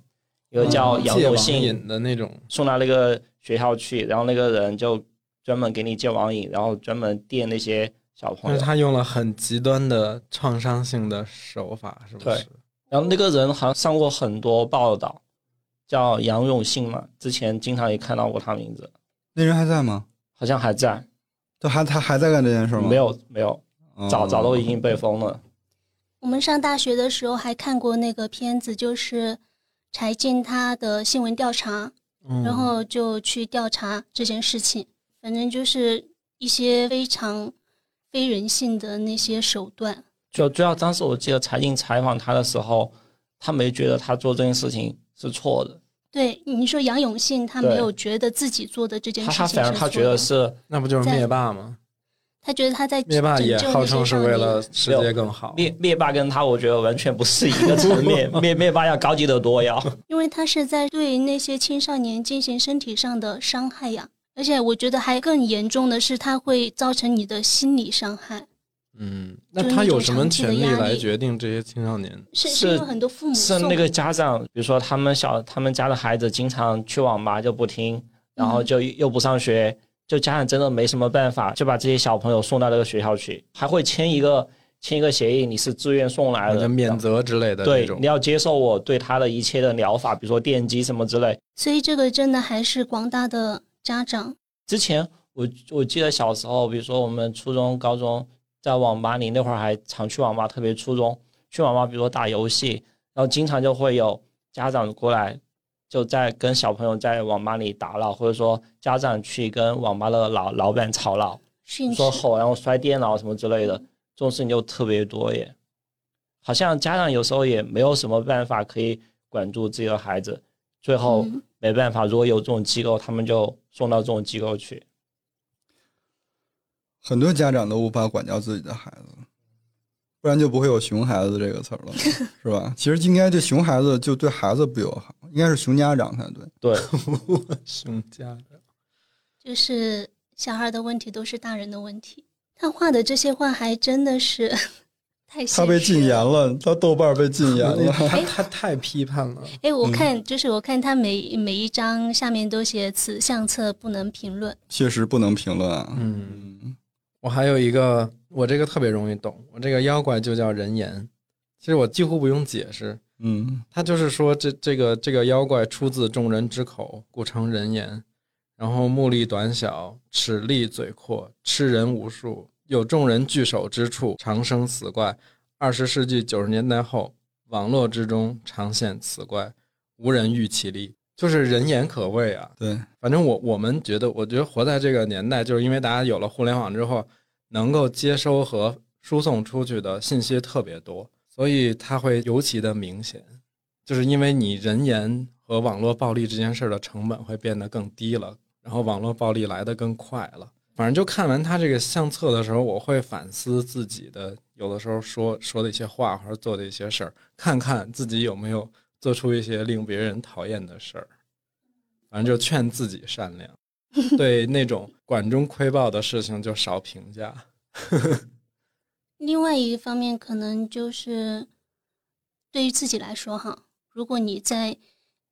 一个叫杨永信，瘾的那种，送到那个学校去，然后那个人就专门给你戒网瘾，然后专门电那些小朋友。他用了很极端的创伤性的手法，是不对是？然后那个人好像上过很多报道，叫杨永信嘛，之前经常也看到过他名字，那人还在吗？好像还在。就还他还在干这件事吗？没，有没有，哦早早都已经被封了。我们上大学的时候还看过那个片子，就是柴静她的新闻调查，嗯然后就去调查这件事情。反正就是一些非常非人性的那些手段。就主要当时我记得柴静采访他的时候，他没觉得他做这件事情是错的，对你说杨永信，他没有觉得自己做的这件事情他反而他觉得是那不就是灭霸吗？他觉得他在灭霸也号称是为了世界更好。灭灭霸跟他，我觉得完全不是一个层面，灭灭霸要高级得多呀。因为他是在对那些青少年进行身体上的伤害呀，而且我觉得还更严重的是，他会造成你的心理伤害。嗯，那他有什么权利来决定这些青少年？是是因为很多父母送是那个家长，比如说他们小他们家的孩子经常去网吧就不听，然后就又不上学，就家长真的没什么办法，就把这些小朋友送到这个学校去，还会签一个签一个协议，你是自愿送来的，免责之类的对你。要接受我对他的一切的疗法，比如说电击什么之类。所以这个真的还是广大的家长，之前我我记得小时候，比如说我们初中、高中在网吧里那会儿还常去网吧，特别初中去网吧，比如说打游戏，然后经常就会有家长过来，就在跟小朋友在网吧里打闹，或者说家长去跟网吧的老老板吵闹，说吼，然后摔电脑什么之类的，这种事情就特别多耶。好像家长有时候也没有什么办法可以管住自己的孩子，最后嗯没办法，如果有这种机构，他们就送到这种机构去。很多家长都无法管教自己的孩子，不然就不会有“熊孩子”这个词儿了，是吧？其实应该这熊孩子就对孩子不友好，应该是熊家长才对。对，熊家长就是小孩的问题都是大人的问题。他画的这些画还真的是太他被禁言了。了，他豆瓣被禁言了。他 他太批判了。哎，我看就是我看他每每一张下面都写此相册不能评论。确实不能评论啊。嗯，我还有一个，我这个特别容易懂，我这个妖怪就叫人言。其实我几乎不用解释，嗯，他就是说这这个这个妖怪出自众人之口，故称人言。然后目力短小，齿利嘴阔，吃人无数，有众人聚首之处，常生此怪。二十世纪九十年代后，网络之中常现此怪，无人欲其力，就是人言可畏啊。对，反正我我们觉得，我觉得活在这个年代，就是因为大家有了互联网之后，能够接收和输送出去的信息特别多，所以它会尤其的明显，就是因为你人言和网络暴力这件事的成本会变得更低了，然后网络暴力来得更快了。反正就看完他这个相册的时候，我会反思自己的有的时候说说的一些话或者做的一些事儿，看看自己有没有做出一些令别人讨厌的事儿。反正就劝自己善良，对那种管中窥豹的事情就少评价。另外一个方面，可能就是对于自己来说哈，如果你在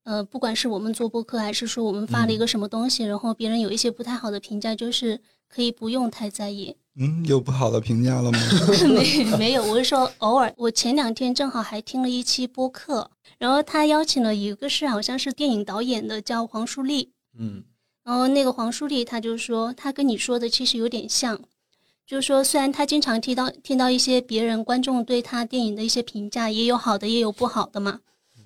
呃，不管是我们做播客，还是说我们发了一个什么东西，然后别人有一些不太好的评价，就是可以不用太在意。嗯，有不好的评价了吗？没没有，我是说偶尔。我前两天正好还听了一期播客，然后他邀请了一个是好像是电影导演的，叫黄舒丽。嗯然后那个黄舒丽他就说，他跟你说的其实有点像，就是说虽然他经常听到听到一些别人观众对他电影的一些评价，也有好的也有不好的嘛，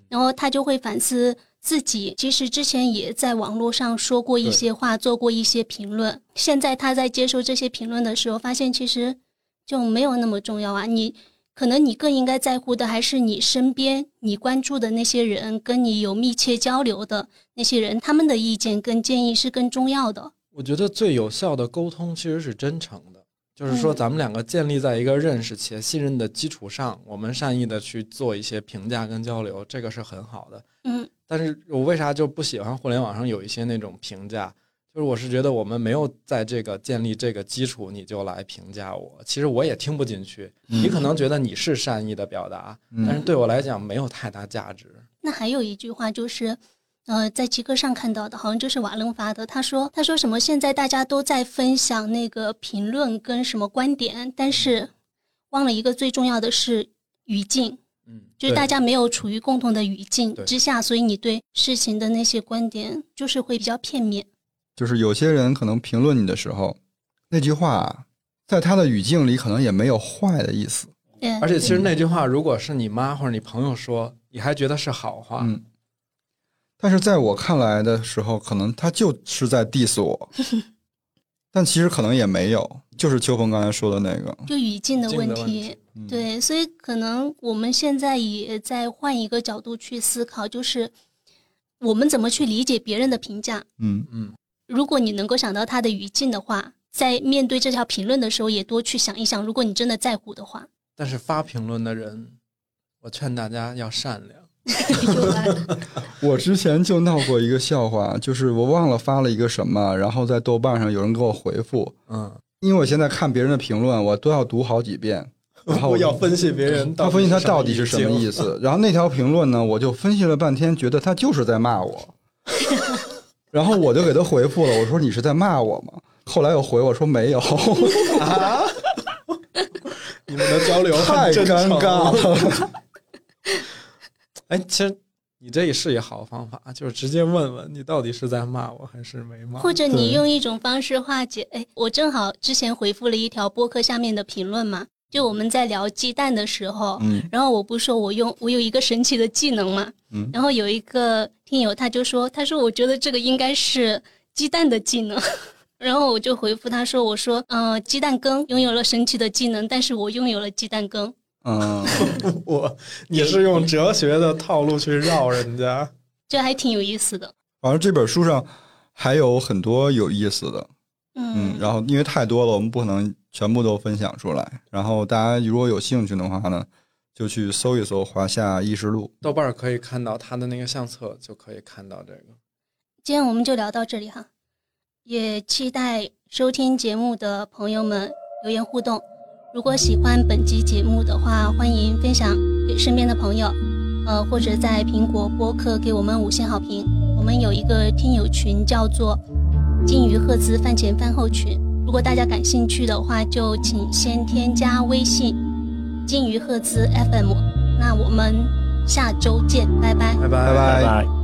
然后他就会反思自己，其实之前也在网络上说过一些话，做过一些评论，现在他在接受这些评论的时候，发现其实就没有那么重要啊，你。可能你更应该在乎的还是你身边你关注的那些人，跟你有密切交流的那些人，他们的意见跟建议是更重要的。我觉得最有效的沟通其实是真诚的，就是说嗯咱们两个建立在一个认识且信任的基础上，我们善意的去做一些评价跟交流，这个是很好的。嗯但是我为啥就不喜欢互联网上有一些那种评价？就是我是觉得我们没有在这个建立这个基础，你就来评价我，其实我也听不进去。你可能觉得你是善意的表达，但是对我来讲没有太大价值。那还有一句话就是，呃，在极客上看到的，好像就是瓦楞发的。他说，他说什么？现在大家都在分享那个评论跟什么观点，但是忘了一个最重要的是语境，嗯，就是大家没有处于共同的语境之下，所以你对事情的那些观点就是会比较片面。就是有些人可能评论你的时候，那句话在他的语境里可能也没有坏的意思。对，而且其实那句话，如果是你妈或者你朋友说，你还觉得是好话，嗯，但是在我看来的时候，可能他就是在 diss 我，但其实可能也没有，就是秋鹏刚才说的那个，就语境的问题问题。嗯，对，所以可能我们现在也在换一个角度去思考，就是我们怎么去理解别人的评价。嗯，嗯，如果你能够想到他的语境的话，在面对这条评论的时候，也多去想一想，如果你真的在乎的话，但是发评论的人，我劝大家要善良。我之前就闹过一个笑话，就是我忘了发了一个什么，然后在豆瓣上有人给我回复，嗯，因为我现在看别人的评论，我都要读好几遍，然后我 要分析别人他分析他到底是什么意思。然后那条评论呢，我就分析了半天，觉得他就是在骂我。然后我就给他回复了，我说你是在骂我吗？后来又回我说没有，啊！你们的交流很太尴尬。了。哎，其实你这也是一好方法，就是直接问问你到底是在骂我还是没骂我。或者你用一种方式化解。哎，我正好之前回复了一条播客下面的评论嘛，就我们在聊鸡蛋的时候，嗯然后我不说我用我有一个神奇的技能嘛，嗯然后有一个听友他就说，他说我觉得这个应该是鸡蛋的技能。然后我就回复他说：“我说，呃，鸡蛋羹拥有了神奇的技能，但是我拥有了鸡蛋羹。嗯，我你是用哲学的套路去绕人家。这还挺有意思的。反正这本书上还有很多有意思的，嗯，嗯，然后因为太多了，我们不可能全部都分享出来。然后大家如果有兴趣的话呢，就去搜一搜《华夏异事录豆瓣可以看到他的那个相册，就可以看到这个。今天我们就聊到这里哈，也期待收听节目的朋友们留言互动。如果喜欢本期节目的话，欢迎分享给身边的朋友，呃，或者在苹果播客给我们五星好评。我们有一个听友群，叫做“金鱼赫兹饭前饭后群”。如果大家感兴趣的话，就请先添加微信“金鱼赫兹 FM”。那我们下周见，拜拜拜拜拜拜。